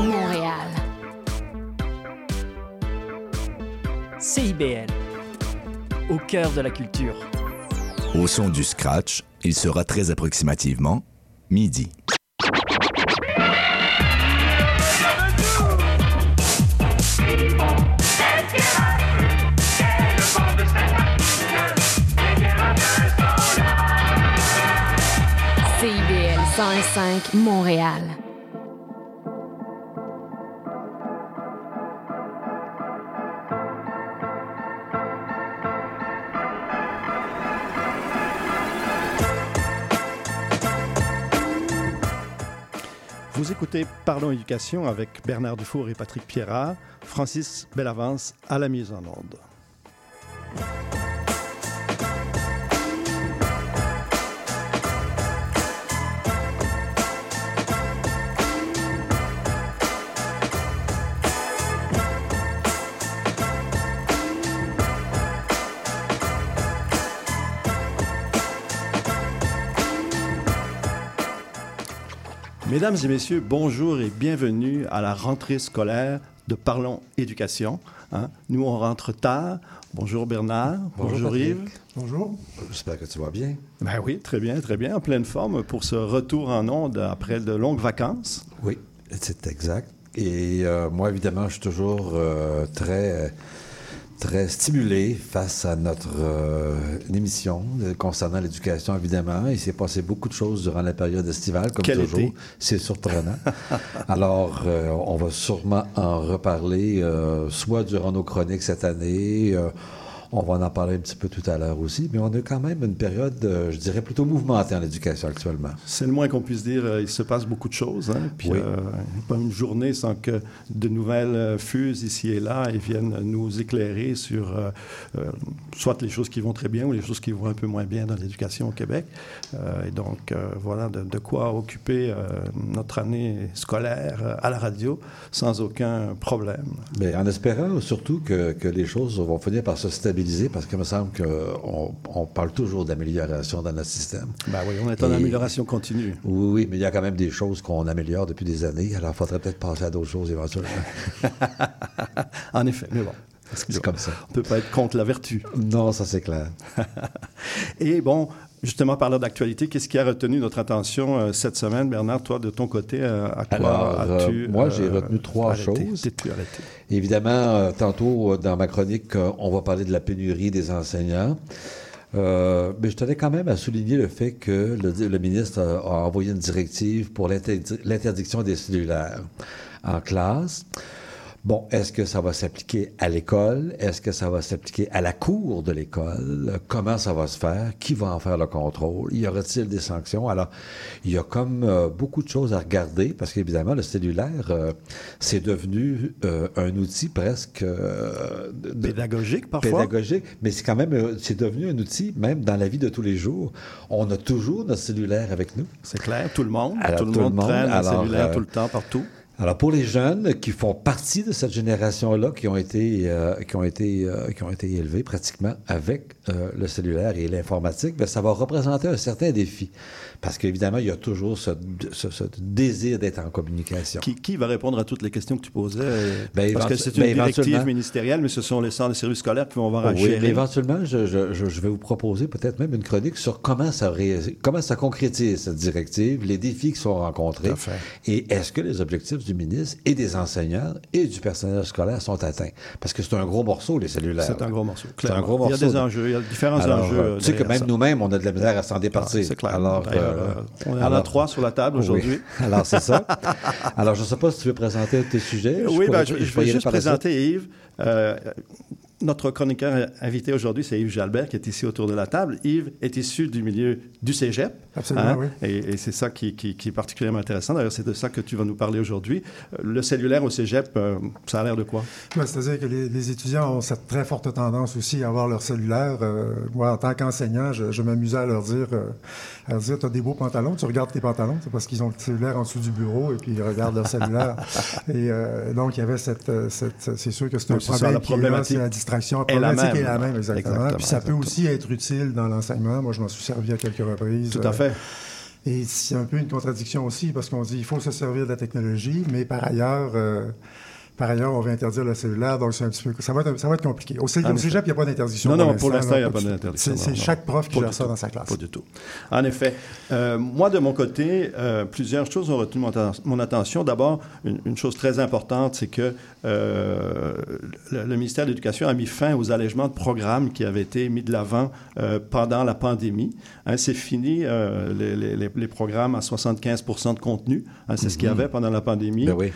Montréal. CIBL, au cœur de la culture. Au son du scratch, il sera très approximativement midi. CIBL 105 Montréal. Parlons Éducation avec Bernard Dufour et Patrick Pierrat, Francis Bellavance à la mise en onde. Mesdames et messieurs, bonjour et bienvenue à la rentrée scolaire de Parlons Éducation. Hein. Nous, on rentre tard. Bonjour Bernard. Bonjour, Patrick. Yves. Bonjour. J'espère que tu vas bien. Ben oui, très bien, très bien. En pleine forme pour ce retour en onde après de longues vacances. Oui, c'est exact. Et euh, moi, évidemment, je suis toujours euh, très, très stimulé face à notre euh, émission euh, concernant l'éducation, évidemment. Il s'est passé beaucoup de choses durant la période estivale, comme Quel toujours. C'est surprenant. Alors, euh, on va sûrement en reparler, euh, soit durant nos chroniques cette année. On va en parler un petit peu tout à l'heure aussi, mais on a quand même une période, euh, je dirais, plutôt mouvementée en éducation actuellement. C'est le moins qu'on puisse dire. euh, Il se passe beaucoup de choses. Hein? Puis, Oui. euh, pas une journée sans que de nouvelles euh, fusent ici et là et viennent nous éclairer sur euh, soit les choses qui vont très bien ou les choses qui vont un peu moins bien dans l'éducation au Québec. Et donc, voilà de, de quoi occuper notre année scolaire à la radio sans aucun problème. Mais en espérant surtout que, que les choses vont finir par se stabiliser, parce qu'il me semble qu'on on parle toujours d'amélioration dans notre système. Ben oui, on est en Et- amélioration continue. Oui, oui, mais il y a quand même des choses qu'on améliore depuis des années, alors il faudrait peut-être passer à d'autres choses éventuellement. En effet, mais bon. C'est comme ça. On ne peut pas être contre la vertu. Non, ça c'est clair. Et bon, justement, parlant d'actualité, qu'est-ce qui a retenu notre attention euh, cette semaine, Bernard? Toi, de ton côté, euh, à quoi Alors, as-tu... euh, moi, j'ai retenu trois arrêté? choses. Évidemment, euh, tantôt, euh, dans ma chronique, euh, on va parler de la pénurie des enseignants. Euh, mais je tenais quand même à souligner le fait que le, le ministre a, a envoyé une directive pour l'interdi- l'interdiction des cellulaires en classe. Bon, est-ce que ça va s'appliquer à l'école? Est-ce que ça va s'appliquer à la cour de l'école? Comment ça va se faire? Qui va en faire le contrôle? Y aura-t-il des sanctions? Alors, il y a comme euh, beaucoup de choses à regarder parce qu'évidemment, le cellulaire, euh, c'est devenu euh, un outil presque de- Pédagogique, parfois? pédagogique, mais c'est quand même, c'est devenu un outil, même dans la vie de tous les jours. On a toujours notre cellulaire avec nous. C'est clair, tout le monde. Alors, tout le tout monde traîne un cellulaire tout le temps, partout. Alors pour les jeunes qui font partie de cette génération-là, qui ont été euh, qui ont été euh, qui ont été élevés pratiquement avec euh, le cellulaire et l'informatique, ben, ça va représenter un certain défi parce qu'évidemment il y a toujours ce, ce- ce désir d'être en communication. Qui, qui va répondre à toutes les questions que tu posais? Ben, Parce que c'est une ben, directive ministérielle, mais ce sont les centres de services scolaires qui vont avoir à Oui, gérer. mais éventuellement, je, je- je- je vais vous proposer peut-être même une chronique sur comment ça, ré- comment ça concrétise cette directive, les défis qui sont rencontrés, et est-ce que les objectifs du ministre et des enseignants et du personnel scolaire sont atteints. Parce que c'est un gros morceau, les cellulaires. C'est un gros morceau. C'est un gros morceau. Il y a des enjeux, il y a différents Alors, enjeux. euh, tu sais que même nous-mêmes, on a de la misère à s'en Ah, départir. C'est clair. Alors, euh, euh, on en a trois sur la table oui. aujourd'hui. Alors, c'est ça. Alors, je ne sais pas si tu veux présenter tes sujets. Oui, ben, je, je pourrais vais juste présenter Yves. Euh, notre chroniqueur invité aujourd'hui, c'est Yves Jalbert, qui est ici autour de la table. Yves est issu du milieu du cégep. Absolument, oui. Et, et c'est ça qui, qui- qui est particulièrement intéressant. D'ailleurs, c'est de ça que tu vas nous parler aujourd'hui. Euh, Le cellulaire au cégep, euh, ça a l'air de quoi? Ouais, C'est-à-dire que les, les étudiants ont cette très forte tendance aussi à avoir leur cellulaire. Euh, moi, en tant qu'enseignant, je, je m'amusais à leur dire, euh, à leur dire, t'as des beaux pantalons, tu regardes tes pantalons, c'est parce qu'ils ont le cellulaire en dessous du bureau et puis ils regardent leur cellulaire. et donc, il y avait cette, cette c'est sûr que c'est un ça, problème la qui est là, problématique c'est la distraction. La est la problématique même. est la même, exactement. Exactement, Puis ça peut aussi être utile dans l'enseignement. Moi, je m'en suis servi à quelques reprises. Tout à Euh, fait. Et c'est un peu une contradiction aussi, parce qu'on dit qu'il faut se servir de la technologie, mais par ailleurs, euh, par ailleurs, on va interdire le cellulaire, donc c'est un petit peu, ça va être, ça va être compliqué. Au, au cégep, il n'y a pas d'interdiction. Non, non, pour l'instant, il n'y a pas d'interdiction. C'est chaque prof qui gère ça dans sa classe. Pas du tout. En effet. Euh, moi, de mon côté, euh, plusieurs choses ont retenu mon, mon attention. D'abord, une, une, chose très importante, c'est que euh, le, le, ministère de l'Éducation a mis fin aux allègements de programmes qui avaient été mis de l'avant pendant la pandémie. Hein, c'est fini, les, les, les, programmes à 75% de contenu. Hein, c'est mm -hmm. ce qu'il y avait pendant la pandémie. Ben oui.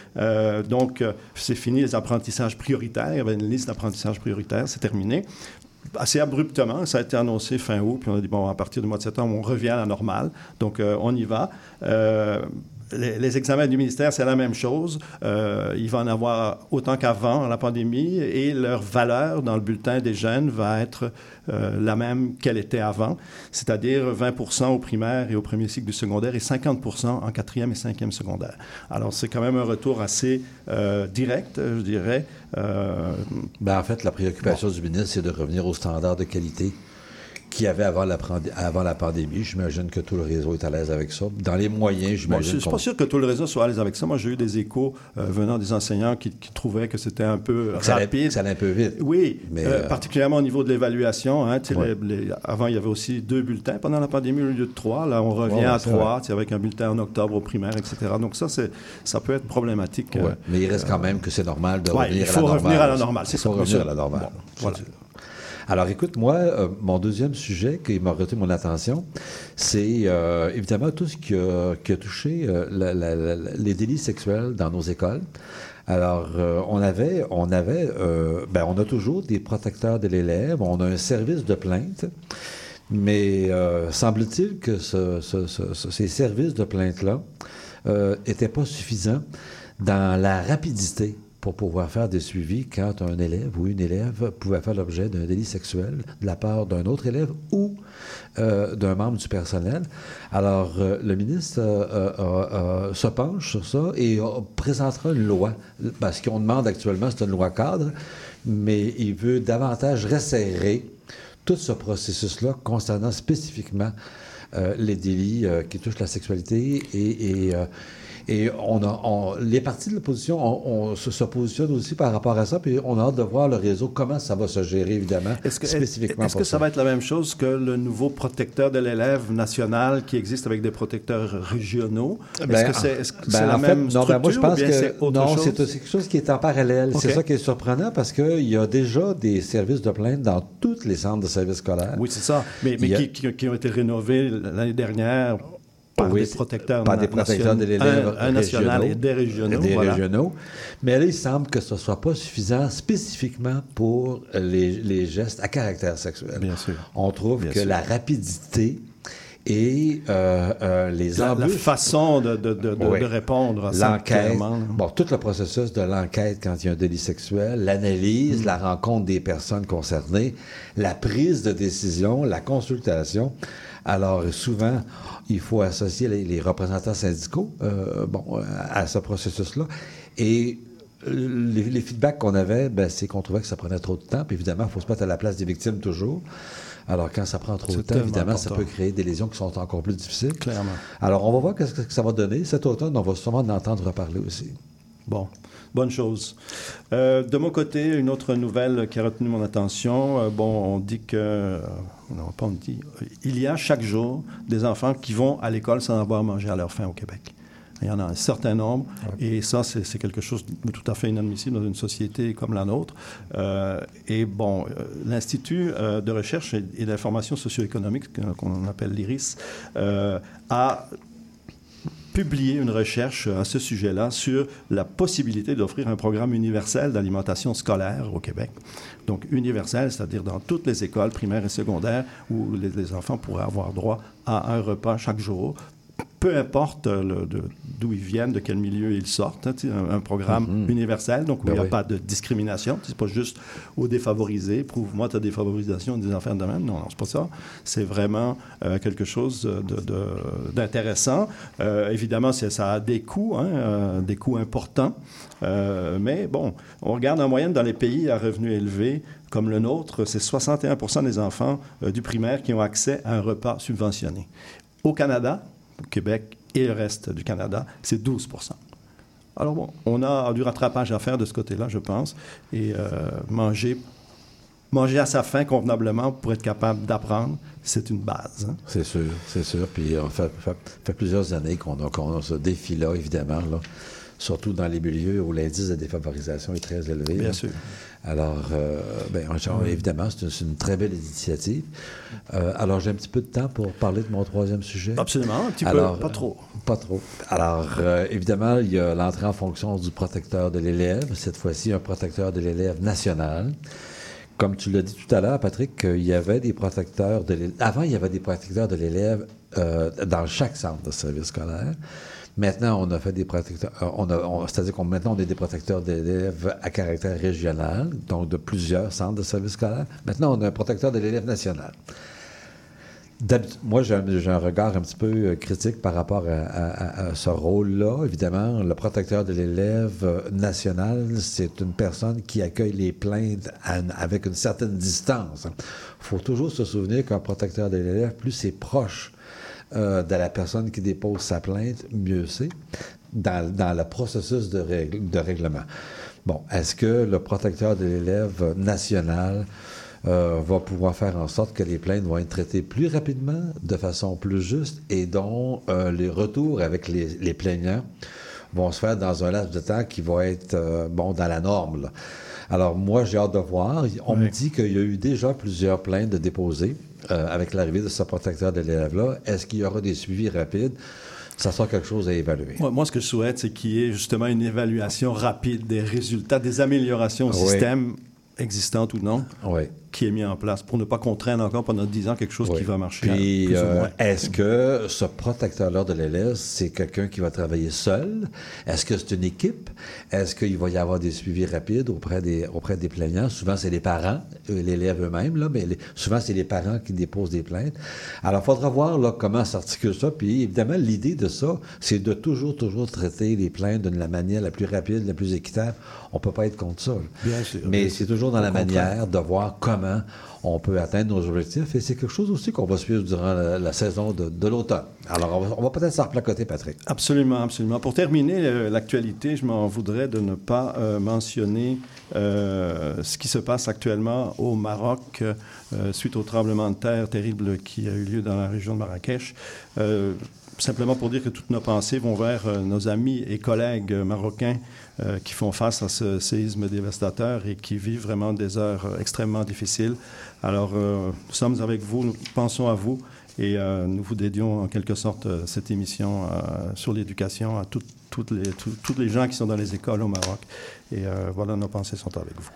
donc, c'est fini les apprentissages prioritaires. Il y avait une liste d'apprentissages prioritaires. C'est terminé assez abruptement. Ça a été annoncé fin août, puis on a dit, bon, à partir du mois de septembre, on revient à la normale. Donc, euh, on y va. Euh, les, les, examens du ministère, c'est la même chose. Euh, il va en avoir autant qu'avant la pandémie et leur valeur dans le bulletin des jeunes va être euh, la même qu'elle était avant, c'est-à-dire 20% au primaire et au premier cycle du secondaire et 50% en quatrième et cinquième secondaire. Alors, c'est quand même un retour assez euh, direct, je dirais. Ben, en fait, la préoccupation bon. du ministre, c'est de revenir aux standards de qualité qu'il y avait avant la, avant la pandémie. J'imagine que tout le réseau est à l'aise avec ça. Dans les moyens, j'imagine. Je ne suis pas sûr que tout le réseau soit à l'aise avec ça. Moi, j'ai eu des échos euh, venant des enseignants qui, qui trouvaient que c'était un peu ça rapide. Allait, ça allait un peu vite. Oui, mais euh, euh... particulièrement au niveau de l'évaluation. Hein, ouais. avant, il y avait aussi deux bulletins pendant la pandémie au lieu de trois. Là, on revient ouais, à trois, avec un bulletin en octobre au primaire, etc. Donc ça, ça peut être problématique. Ouais. mais il reste quand même que c'est normal de revenir il faut à la revenir normale. à la normale. Il faut revenir à la normale. Bon, voilà. Alors, écoute, moi, euh, mon deuxième sujet qui m'a retenu mon attention, c'est euh, évidemment tout ce qui a, touché euh, les délits sexuels dans nos écoles. Alors, on avait, on avait, ben, on a toujours des protecteurs de l'élève, on a un service de plainte, mais semble-t-il que ce, ce, ce, ces services de plainte-là n'étaient pas suffisants dans la rapidité pour pouvoir faire des suivis quand un élève ou une élève pouvait faire l'objet d'un délit sexuel de la part d'un autre élève ou euh, d'un membre du personnel. Alors, euh, le ministre euh, se penche sur ça et présentera une loi. Parce qu'on demande actuellement, c'est une loi cadre, mais il veut davantage resserrer tout ce processus-là concernant spécifiquement les délits qui touchent la sexualité et, et et on a, on, les partis de l'opposition, on, on se, se, positionne aussi par rapport à ça, puis on a hâte de voir le réseau, comment ça va se gérer, évidemment, est-ce que, spécifiquement Est-ce que ça, ça va être la même chose que le nouveau protecteur de l'élève national qui existe avec des protecteurs régionaux? Est-ce ben, que c'est est -ce ben, la en même fait, non, ben, moi, je pense que non, c'est quelque chose qui est en parallèle. Okay. C'est ça qui est surprenant parce qu'il y a déjà des services de plainte dans tous les centres de services scolaires. Oui, c'est ça. Mais, mais a... qui, qui, qui ont été rénovés l'année dernière par oui, des protecteurs, par des protecteurs de l'élève un, un national et des régionaux. Des voilà. régionaux. Mais là, il semble que ce ne soit pas suffisant spécifiquement pour les, les, gestes à caractère sexuel. Bien sûr. On trouve Bien que sûr. la rapidité et euh, euh, les la, façon de, de, de, oui. de répondre à L'enquête. Bon, tout le processus de l'enquête quand il y a un délit sexuel, l'analyse, mmh. la rencontre des personnes concernées, la prise de décision, la consultation. Alors, souvent, il faut associer les, les représentants syndicaux euh, bon, à ce processus-là. Et les, les feedbacks qu'on avait, ben, c'est qu'on trouvait que ça prenait trop de temps. Puis évidemment, il faut se mettre à la place des victimes toujours. Alors, quand ça prend trop de temps, évidemment, important. ça peut créer des lésions qui sont encore plus difficiles. Clairement. Alors, on va voir ce que ça va donner. Cet automne, on va sûrement en entendre reparler aussi. Bon, bonne chose. Euh, de mon côté, une autre nouvelle qui a retenu mon attention. Euh, bon, on dit que. Pas dit. Il y a chaque jour des enfants qui vont à l'école sans avoir mangé à leur faim au Québec. Il y en a un certain nombre, ouais. et ça, c'est quelque chose de tout à fait inadmissible dans une société comme la nôtre. Euh, et bon, l'Institut euh, de recherche et d'information socio-économique, qu'on appelle l'IRIS, euh, a publié une recherche à ce sujet-là sur la possibilité d'offrir un programme universel d'alimentation scolaire au Québec. Donc universel, c'est-à-dire dans toutes les écoles primaires et secondaires où les, les enfants pourraient avoir droit à un repas chaque jour peu importe d'où ils viennent, de quel milieu ils sortent, hein, un, un, programme mm -hmm. universel, donc où ben il n'y a oui. pas de discrimination. C'est pas juste aux défavorisés, prouve-moi ta défavorisation des enfants de même. Non, non, c'est pas ça. C'est vraiment euh, quelque chose d'intéressant. Euh, évidemment, ça a des coûts, hein, euh, des coûts importants. Euh, mais bon, on regarde en moyenne dans les pays à revenus élevés, comme le nôtre, c'est 61% des enfants euh, du primaire qui ont accès à un repas subventionné. Au Canada, au Québec et le reste du Canada, c'est 12 alors bon, on a du rattrapage à faire de ce côté-là, je pense, et euh, manger, manger à sa faim convenablement pour être capable d'apprendre, c'est une base. hein. C'est sûr, c'est sûr. Puis on fait, fait- fait plusieurs années qu'on qu'on a ce défi-là, évidemment, là. Surtout dans les milieux où l'indice de défavorisation est très élevé. Bien là. sûr. Alors, euh, ben, genre, évidemment, c'est une, très belle initiative. Euh, alors, j'ai un petit peu de temps pour parler de mon troisième sujet. Absolument, un petit Alors, peu, pas trop. euh, Pas trop. Alors, euh, évidemment, il y a l'entrée en fonction du protecteur de l'élève, cette fois-ci un protecteur de l'élève national. Comme tu l'as dit tout à l'heure, Patrick, il y avait des protecteurs de l'élève. Avant, il y avait des protecteurs de l'élève euh, dans chaque centre de service scolaire. Maintenant, on a fait des protecteurs. euh, On on- c'est-à-dire qu'on maintenant on est des protecteurs d'élèves à caractère régional, donc de plusieurs centres de service scolaire. Maintenant, on a un protecteur de l'élève national. Moi, j'ai un, regard un petit peu euh, critique par rapport à, ce rôle-là. Évidemment, le protecteur de l'élève euh, national, c'est une personne qui accueille les plaintes avec une certaine distance. Il faut toujours se souvenir qu'un protecteur de l'élève, plus c'est proche euh, de la personne qui dépose sa plainte, mieux c'est dans, dans le processus de, règle- de règlement. Bon, est-ce que le protecteur de l'élève national euh, va pouvoir faire en sorte que les plaintes vont être traitées plus rapidement, de façon plus juste, et dont euh, les retours avec les, les plaignants vont se faire dans un laps de temps qui va être bon dans la norme. là? Alors moi, j'ai hâte de voir. On me dit qu'il y a eu déjà plusieurs plaintes de déposées euh, avec l'arrivée de ce protecteur de l'élève-là. Est-ce qu'il y aura des suivis rapides? Ça sera quelque chose à évaluer. Moi, moi, ce que je souhaite, c'est qu'il y ait justement une évaluation rapide des résultats, des améliorations au Oui. système, existantes ou non, Oui. Qui est mis en place pour ne pas qu'on traîne encore pendant 10 ans quelque chose Oui. qui va marcher. Puis, euh, est-ce que ce protecteur-là de l'élève, c'est quelqu'un qui va travailler seul? Est-ce que c'est une équipe? Est-ce qu'il va y avoir des suivis rapides auprès des, auprès des plaignants? Souvent, c'est les parents, euh, l'élève eux-mêmes, là, mais les- souvent, c'est les parents qui déposent des plaintes. Alors, il faudra voir là, comment s'articule ça. Puis, évidemment, l'idée de ça, c'est de toujours, toujours traiter les plaintes de la manière la plus rapide, la plus équitable. On peut pas être contre ça. Bien sûr, Mais c'est toujours dans la contraire. manière de voir comment on peut atteindre nos objectifs. Et c'est quelque chose aussi qu'on va suivre durant la, saison de, l'automne. Alors, on va, peut-être s'en replacoter, Patrick. Absolument, absolument. Pour terminer euh, l'actualité, je m'en voudrais de ne pas euh, mentionner euh, ce qui se passe actuellement au Maroc suite au tremblement de terre terrible qui a eu lieu dans la région de Marrakech. Simplement pour dire que toutes nos pensées vont vers euh, nos amis et collègues marocains euh, qui font face à ce séisme dévastateur et qui vivent vraiment des heures euh, extrêmement difficiles. Alors, nous sommes avec vous, nous pensons à vous et nous vous dédions en quelque sorte cette émission sur l'éducation à toutes- toutes les, tout- tous les gens qui sont dans les écoles au Maroc. Et voilà, nos pensées sont avec vous.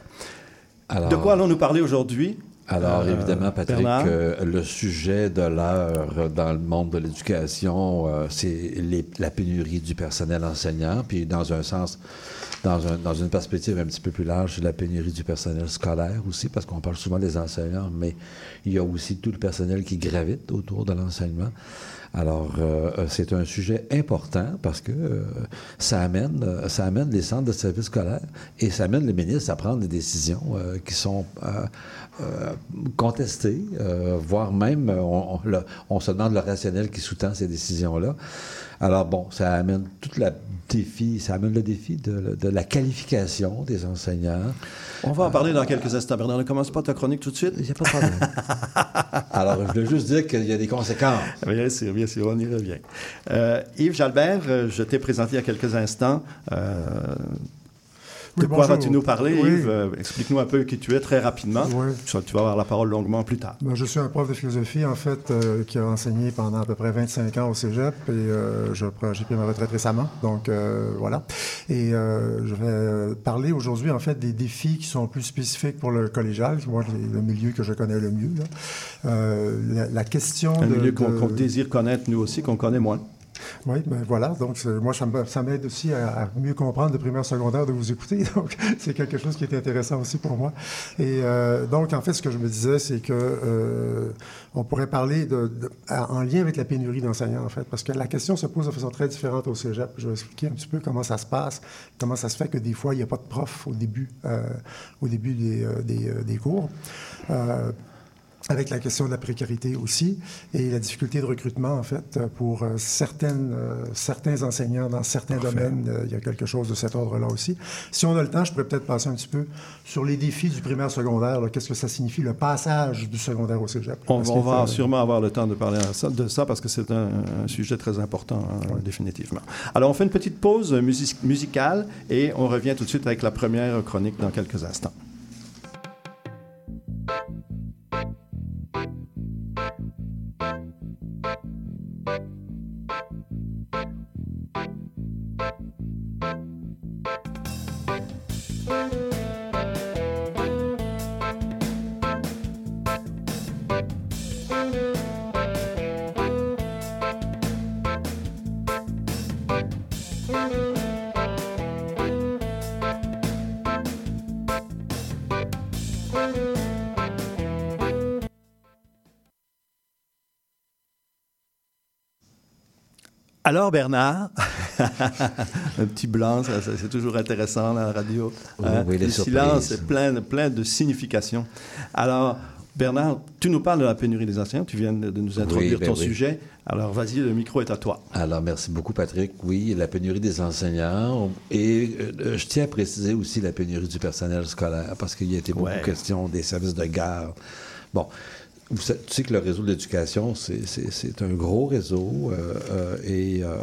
Alors, De quoi allons-nous parler aujourd'hui? Alors, Euh, évidemment, Patrick, euh, le sujet de l'heure dans le monde de l'éducation, euh, c'est la pénurie du personnel enseignant, puis dans un sens, dans, un- dans une perspective un petit peu plus large, c'est la pénurie du personnel scolaire aussi, parce qu'on parle souvent des enseignants, mais il y a aussi tout le personnel qui gravite autour de l'enseignement. Alors, euh, euh, c'est un sujet important parce que euh, ça, amène, euh, ça amène les centres de services scolaires et ça amène le ministre à prendre des décisions euh, qui sont euh, contestées, voire même, on, on- on se demande le rationnel qui sous-tend ces décisions-là. Alors, bon, ça amène tout le défi, ça amène le défi de, de la qualification des enseignants. On va en parler dans quelques instants. Bernard, ne commence pas ta chronique tout de suite. Il n'y a pas de problème. Alors, je voulais juste dire qu'il y a des conséquences. Bien sûr, bien sûr, on y revient. Euh, Yves Jalbert, euh, je t'ai présenté il y a quelques instants. Euh, de quoi vas-tu nous parler, Oui. Yves? Euh, Explique-nous un peu qui tu es très rapidement. Oui. Tu, vas avoir la parole longuement plus tard. Ben, je suis un prof de philosophie, en fait, euh, qui a enseigné pendant à peu près 25 ans au cégep et euh, j'ai pris ma retraite récemment. Donc, euh, voilà. Et euh, je vais parler aujourd'hui, en fait, des défis qui sont plus spécifiques pour le collégial, moi, le le milieu que je connais le mieux. là. Euh, la, la question Un de... milieu qu'on de- qu'on désire connaître, nous aussi, qu'on connaît moins. Oui, ben voilà. Donc, c'est- moi, ça m'aide aussi à, mieux comprendre le primaire secondaire de vous écouter. Donc, c'est quelque chose qui est intéressant aussi pour moi. Et euh, donc, en fait, ce que je me disais, c'est que euh, on pourrait parler de, en lien avec la pénurie d'enseignants, en fait, parce que la question se pose de façon très différente au cégep. Je vais expliquer un petit peu comment ça se passe, comment ça se fait que des fois, il n'y a pas de prof au début, euh, au début des, euh, des, euh, des cours. Avec la question de la précarité aussi et la difficulté de recrutement, en fait, pour euh, certaines, euh, certains enseignants dans certains domaines. Euh, il y a quelque chose de cet ordre-là aussi. Si on a le temps, je pourrais peut-être passer un petit peu sur les défis du primaire secondaire. Qu'est-ce que ça signifie, le passage du secondaire au cégep? On, on va sûrement avoir le temps de parler de ça parce que c'est un, un, sujet très important, hein, définitivement. Alors, on fait une petite pause music musicale et on revient tout de suite avec la première chronique dans quelques instants. Alors, Bernard, un petit blanc, c'est toujours intéressant, la radio. Oui, hein? oui, le silence est plein, plein de significations. Alors, Bernard, tu nous parles de la pénurie des enseignants, tu viens de nous introduire oui, ton ben oui. sujet. Alors, vas-y, le micro est à toi. Alors, merci beaucoup, Patrick. Oui, la pénurie des enseignants. Et euh, je tiens à préciser aussi la pénurie du personnel scolaire, parce qu'il y a été beaucoup Ouais. question des services de garde. Bon, vous tu sais que le réseau de l'éducation, c'est- c'est c'est un gros réseau euh, euh, et euh,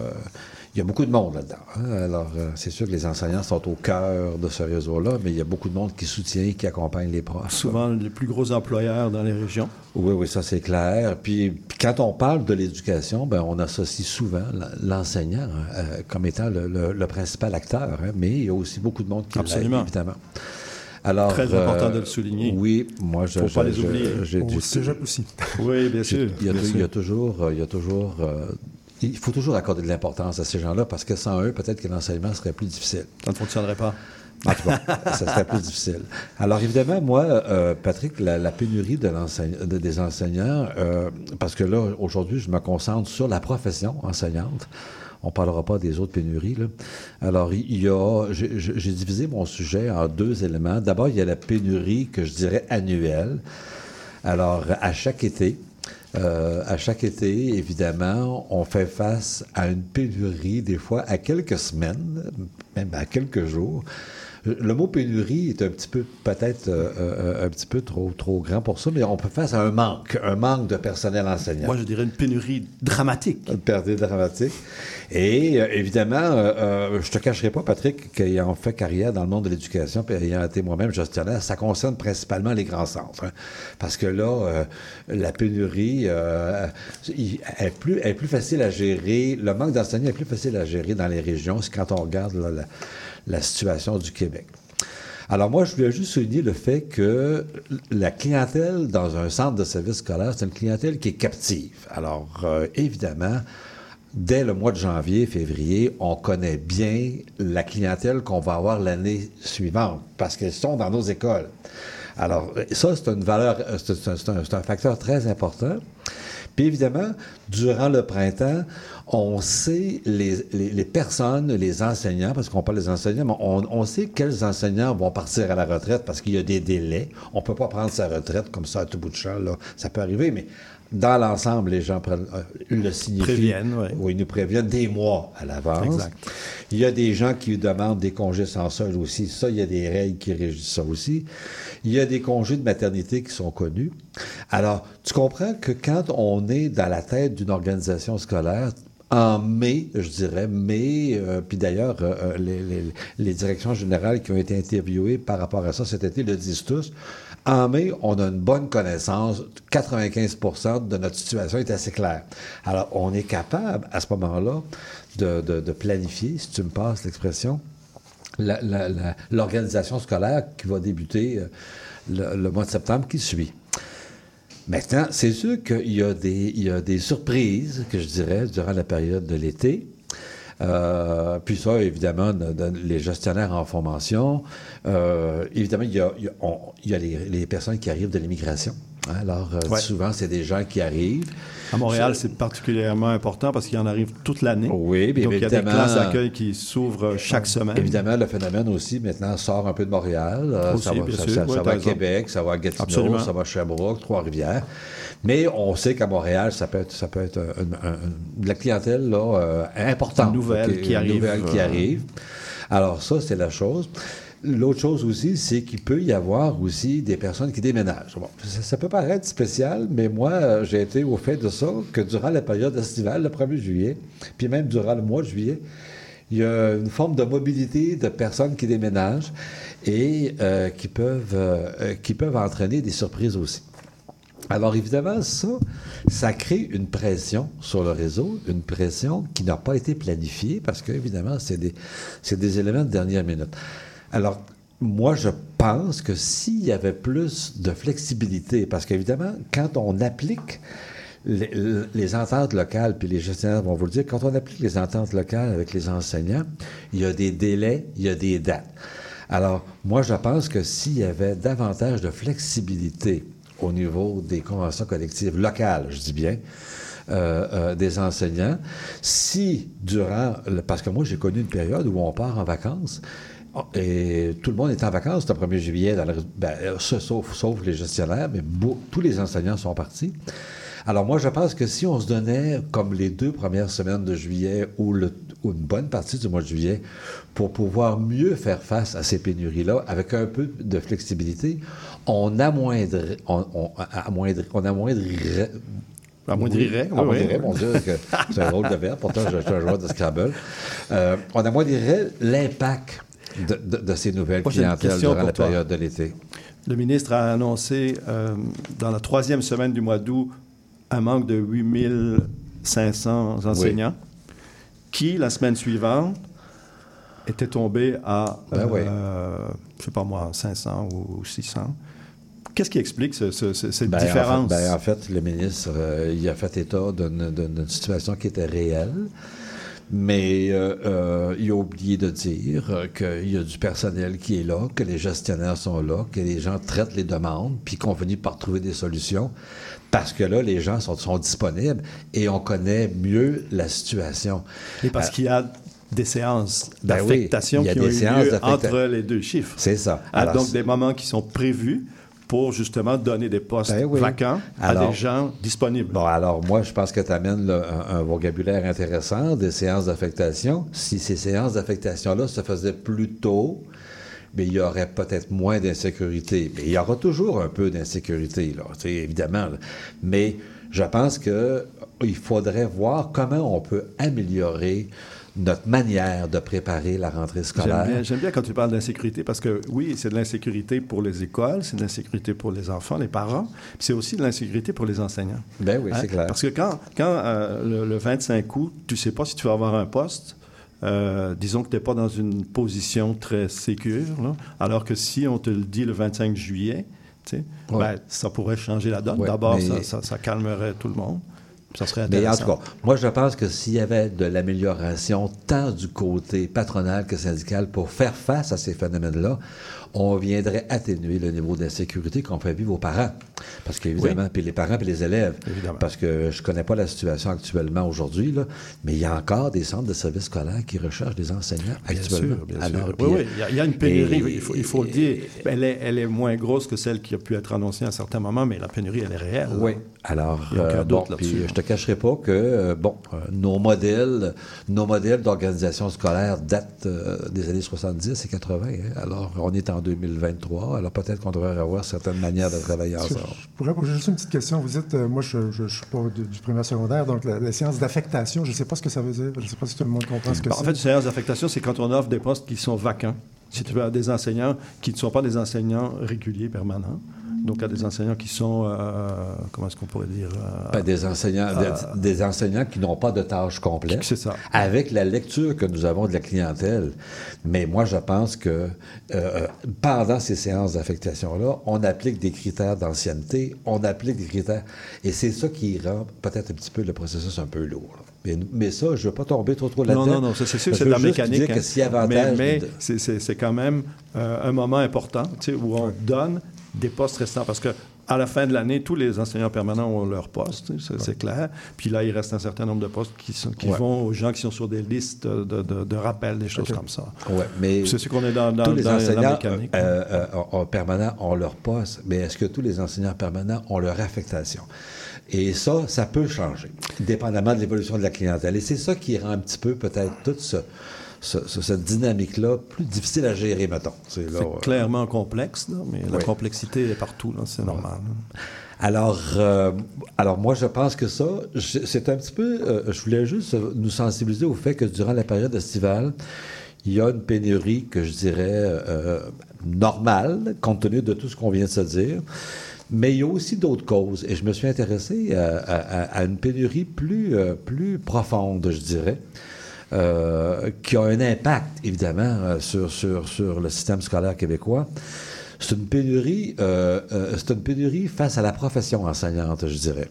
il y a beaucoup de monde là-dedans. hein. Alors, c'est sûr que les enseignants sont au cœur de ce réseau-là, mais il y a beaucoup de monde qui soutient et qui accompagne les profs. Souvent, les plus gros employeurs dans les régions. Oui, oui, ça c'est clair. Puis, puis quand on parle de l'éducation, ben, on associe souvent l'enseignant euh, comme étant le, le- le principal acteur, hein, mais il y a aussi beaucoup de monde qui l'aide, Absolument. évidemment. Alors, Très important de le souligner. Oui, moi, je, Faut je- pas les oublier. j'ai aussi. Oui, bien sûr. Il y, a, bien il y a sûr. toujours, euh, il y a toujours, euh, il faut toujours accorder de l'importance à ces gens-là parce que sans eux, peut-être que l'enseignement serait plus difficile. Ça ne fonctionnerait pas. En tout cas, ça serait plus difficile. Alors, évidemment, moi, euh, Patrick, la, la pénurie de l'enseigne- de- des enseignants, euh, parce que là, aujourd'hui, je me concentre sur la profession enseignante. On parlera pas des autres pénuries. Là. Alors, il y a, j'ai j'ai divisé mon sujet en deux éléments. D'abord, il y a la pénurie que je dirais annuelle. Alors, à chaque été, euh, à chaque été, évidemment, on fait face à une pénurie, des fois à quelques semaines, même à quelques jours. Le mot pénurie est un petit peu, peut-être, euh, euh, un petit peu trop, trop grand pour ça, mais on peut faire face à un manque, un manque de personnel enseignant. Moi, je dirais une pénurie dramatique. Une perte dramatique. Et euh, évidemment, euh, euh, je te cacherai pas, Patrick, qu'ayant fait carrière dans le monde de l'éducation, puis ayant été moi-même gestionnaire, ça concerne principalement les grands centres. hein. Parce que là, euh, la pénurie euh, il- est, plus, est plus facile à gérer, le manque d'enseignants est plus facile à gérer dans les régions, c'est quand on regarde là, la, la situation du Québec. Alors moi, je voulais juste souligner le fait que la clientèle dans un centre de service scolaire, c'est une clientèle qui est captive. Alors euh, évidemment, dès le mois de janvier, février, on connaît bien la clientèle qu'on va avoir l'année suivante parce qu'elles sont dans nos écoles. Alors ça, c'est une valeur, euh, c'est un, un facteur très important. Puis évidemment, durant le printemps, on sait les, les- les personnes, les enseignants, parce qu'on parle des enseignants, mais on, on sait quels enseignants vont partir à la retraite parce qu'il y a des délais. On peut pas prendre sa retraite comme ça à tout bout de champ. Là. Ça peut arriver, mais dans l'ensemble, les gens prennent, euh, le signifient. Préviennent. Oui, ils nous préviennent des mois à l'avance. Exact. Il y a des gens qui demandent des congés sans solde aussi. Ça, il y a des règles qui régissent ça aussi. Il y a des congés de maternité qui sont connus. Alors, tu comprends que quand on est dans la tête d'une organisation scolaire, en mai, je dirais, mai, euh, puis d'ailleurs, euh, euh, les, les- les directions générales qui ont été interviewées par rapport à ça cet été le disent tous. En mai, on a une bonne connaissance, 95% de notre situation est assez claire. Alors, on est capable, à ce moment-là, de, de- de planifier, si tu me passes l'expression, l'organisation scolaire qui va débuter euh, le, le mois de septembre qui suit. Maintenant, c'est sûr qu'il y, a des- surprises, que je dirais, durant la période de l'été. Euh, puis ça, évidemment, de- de- les gestionnaires en formation. Euh, évidemment, il y a, les personnes qui arrivent de l'immigration. Alors, euh, Ouais. souvent, c'est des gens qui arrivent. À Montréal, c'est particulièrement important parce qu'il y en arrive toute l'année. Oui, bien Donc, il y a des classes d'accueil qui s'ouvrent chaque semaine. Évidemment, le phénomène aussi maintenant sort un peu de Montréal. Euh, Aussi, ça va, bien ça, sûr. ça- Oui, ça t'as va à. Québec, ça va à Gatineau, Absolument. ça va à Sherbrooke, Trois-Rivières. Mais on sait qu'à Montréal, ça peut être, ça peut être un- un- un- de la clientèle là, euh, importante. Une nouvelle qui une arrive, nouvelle qui euh, arrive. Alors ça, c'est la chose. L'autre chose aussi, c'est qu'il peut y avoir aussi des personnes qui déménagent. Bon, ça, peut paraître spécial, mais moi, euh, j'ai été au fait de ça que durant la période estivale, le 1er juillet, puis même durant le mois de juillet, il y a une forme de mobilité de personnes qui déménagent et euh, qui, peuvent, euh, euh, qui peuvent entraîner des surprises aussi. Alors évidemment, ça, ça crée une pression sur le réseau, une pression qui n'a pas été planifiée parce que, évidemment, c'est des, c'est des éléments de dernière minute. Alors, moi, je pense que s'il y avait plus de flexibilité, parce qu'évidemment, quand on applique les, ententes locales, puis les gestionnaires vont vous le dire, quand on applique les ententes locales avec les enseignants, il y a des délais, il y a des dates. Alors, moi, je pense que s'il y avait davantage de flexibilité au niveau des conventions collectives locales, je dis bien, euh, euh, des enseignants, si durant, parce que moi, j'ai connu une période où on part en vacances, et tout le monde est en vacances le 1er juillet, dans le- ben, euh, sauf, sauf les gestionnaires, mais beau- tous les enseignants sont partis. Alors moi, je pense que si on se donnait comme les deux premières semaines de juillet ou, le- ou une bonne partie du mois de juillet pour pouvoir mieux faire face à ces pénuries-là, avec un peu de flexibilité, on amoindrait, on, on, amoindri- on amoindrirait Amoindrirait, oui, amoindrirait, mon Dieu, c'est un drôle de verbe, pourtant je suis un joueur de Scrabble. Euh, on amoindrirait l'impact de, de- de ces nouvelles une clientèles durant la toi. période de l'été. Le ministre a annoncé euh, dans la troisième semaine du mois d'août un manque de 8500 enseignants qui, la semaine suivante, était tombé à, Ben oui. euh, je sais pas moi, 500 ou 600. Qu'est-ce qui explique ce- ce- ce- cette Ben, en fait- différence? ben, En fait, le ministre, euh, il a fait état d'une situation qui était réelle, mais euh, euh, il a oublié de dire euh, qu'il y a du personnel qui est là, que les gestionnaires sont là, que les gens traitent les demandes, puis qu'on finit par trouver des solutions, parce que là, les gens sont, sont disponibles et on connaît mieux la situation. Et parce qu'il y a des séances Ben oui, d'affectation qui ont eu lieu entre les deux chiffres. C'est ça. Ah, Alors, donc, des moments qui sont prévus pour justement donner des postes Ben oui. vacants à des gens disponibles. Bon, alors moi, je pense que tu amènes un, un vocabulaire intéressant, des séances d'affectation. Si ces séances d'affectation-là se faisaient plus tôt, mais il y aurait peut-être moins d'insécurité. Mais il y aura toujours un peu d'insécurité, là, évidemment. là. Mais je pense que il faudrait voir comment on peut améliorer notre manière de préparer la rentrée J'aime scolaire. bien, j'aime bien quand tu parles d'insécurité parce que oui, c'est de l'insécurité pour les écoles, c'est de l'insécurité pour les enfants, les parents, puis c'est aussi de l'insécurité pour les enseignants. Ben oui, Hein? c'est clair. Parce que quand, quand euh, le, le 25 août, tu sais pas si tu vas avoir un poste, euh, disons que tu n'es pas dans une position très sécure, là, alors que si on te le dit le 25 juillet, Ouais. ben, ça pourrait changer la donne. Ouais, D'abord, mais- ça, ça- ça calmerait tout le monde. Ça serait Mais en tout cas, moi, je pense que s'il y avait de l'amélioration tant du côté patronal que syndical pour faire face à ces phénomènes-là, on viendrait atténuer le niveau d'insécurité qu'on fait vivre aux parents. Parce qu'évidemment, puis les parents puis les élèves. Évidemment. Parce que je connais pas la situation actuellement aujourd'hui, là, mais il y a encore des centres de services scolaires qui recherchent des enseignants Bien actuellement. sûr, bien Alors, sûr. puis, oui, oui, il y a- il y, a une pénurie, et- il, faut, il faut le dire. Elle est, elle est moins grosse que celle qui a pu être annoncée à un certain moment, mais la pénurie, elle est réelle. là. Oui. Alors, Il y a aucun euh, doute bon, puis hein. je te cacherai pas que, euh, bon, euh, nos modèles, nos modèles d'organisation scolaire datent des années 70 et 80. hein. Alors, on est en 2023. Alors, peut-être qu'on devrait avoir certaines manières de travailler ensemble. Je pourrais poser juste une petite question. Vous dites, euh, moi, je ne suis pas du, du primaire secondaire, donc la, la séance d'affectation, je ne sais pas ce que ça veut dire. Je ne sais pas si tout le monde comprend ce que Bon, en c'est. fait, une séance d'affectation, c'est quand on offre des postes qui sont vacants. Si tu veux, à des enseignants qui ne sont pas des enseignants réguliers, permanents. Donc, à des enseignants qui sont, euh, comment est-ce qu'on pourrait dire euh, Pas des enseignants, des, des enseignants qui n'ont pas de tâches complètes. C'est ça. Avec la lecture que nous avons de la clientèle. Mais moi, je pense que euh, pendant ces séances d'affectation-là, on applique des critères d'ancienneté, on applique des critères. Et c'est ça qui rend peut-être un petit peu le processus un peu lourd. Mais, mais ça, je ne veux pas tomber trop, trop Non, là-dedans. non, non, ça, c'est sûr c'est de la mécanique. que hein. avantage... Mais, mais de- c'est- quand même euh, un moment important où on donne des postes restants. Parce que à la fin de l'année, tous les enseignants permanents ont leur poste, c'est clair. Puis là, il reste un certain nombre de postes qui, sont, qui vont aux gens qui sont sur des listes de, de, rappel, des choses comme ça. Ouais, mais c'est ce qu'on est dans, dans, tous les dans enseignants la mécanique. euh, euh, permanents ont leur poste, mais est-ce que tous les enseignants permanents ont leur affectation? Et ça, ça peut changer, dépendamment de l'évolution de la clientèle. Et c'est ça qui rend un petit peu peut-être tout ce, cette dynamique-là plus difficile à gérer, mettons. C'est clairement complexe, mais la complexité est partout, c'est normal. Alors, euh, alors moi, je pense que ça, c'est un petit peu, euh, je voulais juste nous sensibiliser au fait que durant la période estivale, il y a une pénurie que je dirais euh, normale, compte tenu de tout ce qu'on vient de se dire. Mais il y a aussi d'autres causes. Et je me suis intéressé à, une pénurie plus, plus profonde, je dirais. Euh, qui a un impact, évidemment, euh, sur, sur, sur le système scolaire québécois. C'est une pénurie, euh, c'est une pénurie face à la profession enseignante, je dirais.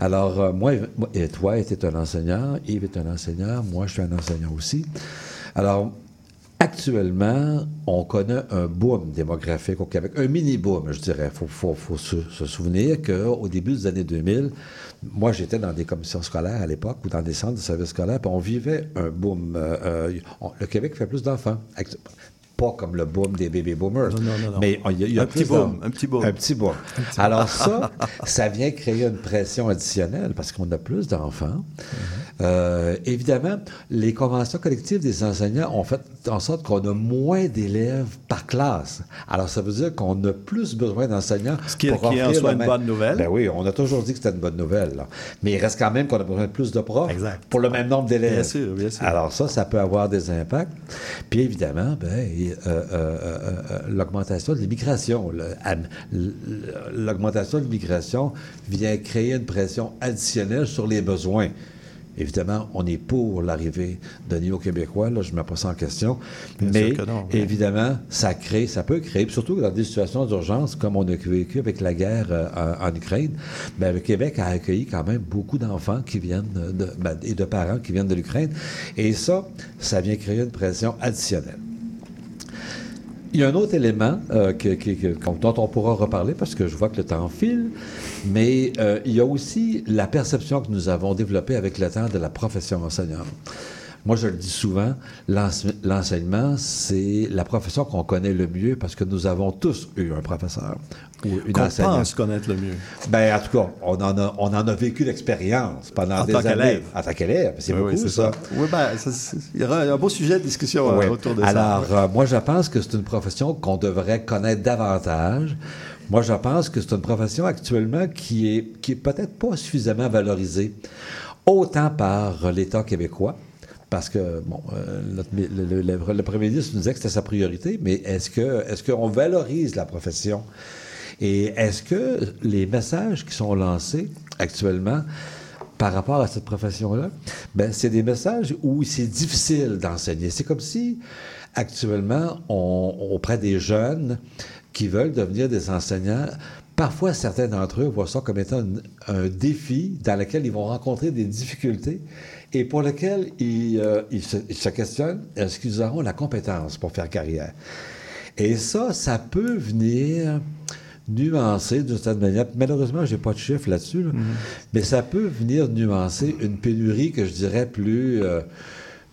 Alors, moi, et toi, était un enseignant, Yves est un enseignant, moi, je suis un enseignant aussi. Alors, Actuellement, on connaît un boom démographique au Québec, un mini-boom, je dirais. Il faut, se, se, souvenir qu'au début des années 2000, moi, j'étais dans des commissions scolaires à l'époque ou dans des centres de services scolaires, puis on vivait un boom. Euh, euh, le Québec fait plus d'enfants pas comme le boom des baby boomers. Non, non, non, mais il y a, un, petit boom, un petit boom. Un petit boom. Alors ça, ça vient créer une pression additionnelle parce qu'on a plus d'enfants. Mm-hmm. euh, évidemment, les conventions collectives des enseignants ont fait en sorte qu'on a moins d'élèves par classe. Alors ça veut dire qu'on a plus besoin d'enseignants. Ce qui, qui est en soi une bonne nouvelle. Ben oui, on a toujours dit que c'était une bonne nouvelle. Là. Mais il reste quand même qu'on a besoin de plus de profs exact. pour le même nombre d'élèves. Bien sûr, bien sûr. Alors ça, ça peut avoir des impacts. Puis évidemment, ben, l'augmentation de l'immigration. L'augmentation de l'immigration vient créer une pression additionnelle sur les besoins. Évidemment, on est pour l'arrivée de néo-québécois, là, je ne mets pas ça en question. mais évidemment, ça crée, ça peut créer, surtout dans des situations d'urgence, comme on a vécu avec la guerre en, Ukraine, bien, le Québec a accueilli quand même beaucoup d'enfants qui viennent de, ben, et de parents qui viennent de l'Ukraine. Et ça, ça vient créer une pression additionnelle. Il y a un autre élément euh, dont on pourra reparler parce que je vois que le temps file, mais euh, il y a aussi la perception que nous avons développée avec le temps de la profession enseignante. Moi, je le dis souvent, l'enseignement, c'est la profession qu'on connaît le mieux parce que nous avons tous eu un professeur ou une enseignante. pense connaître le mieux. Ben, en tout cas, on en a, on en a vécu l'expérience pendant des années. En tant qu'élève. C'est beaucoup, oui, ça. Oui, ben, il y aura un beau sujet de discussion euh, autour de ça. Alors, euh, moi, je pense que c'est une profession qu'on devrait connaître davantage. Moi, je pense que c'est une profession actuellement qui est, qui est peut-être pas suffisamment valorisée, autant par l'État québécois, parce que, bon, euh, le, premier ministre nous disait que c'était sa priorité, mais est-ce que est-ce qu'on valorise la profession? Et est-ce que les messages qui sont lancés actuellement par rapport à cette profession-là, ben, c'est des messages où c'est difficile d'enseigner. C'est comme si, actuellement, on, auprès des jeunes qui veulent devenir des enseignants, Parfois, certains d'entre eux voient ça comme étant un, défi dans lequel ils vont rencontrer des difficultés et pour lequel ils, euh, se, questionnent est-ce qu'ils auront la compétence pour faire carrière? Et ça, ça peut venir nuancer d'une certaine manière. Malheureusement, je n'ai pas de chiffre là-dessus, mm-hmm. mais ça peut venir nuancer une pénurie que je dirais plus. Euh,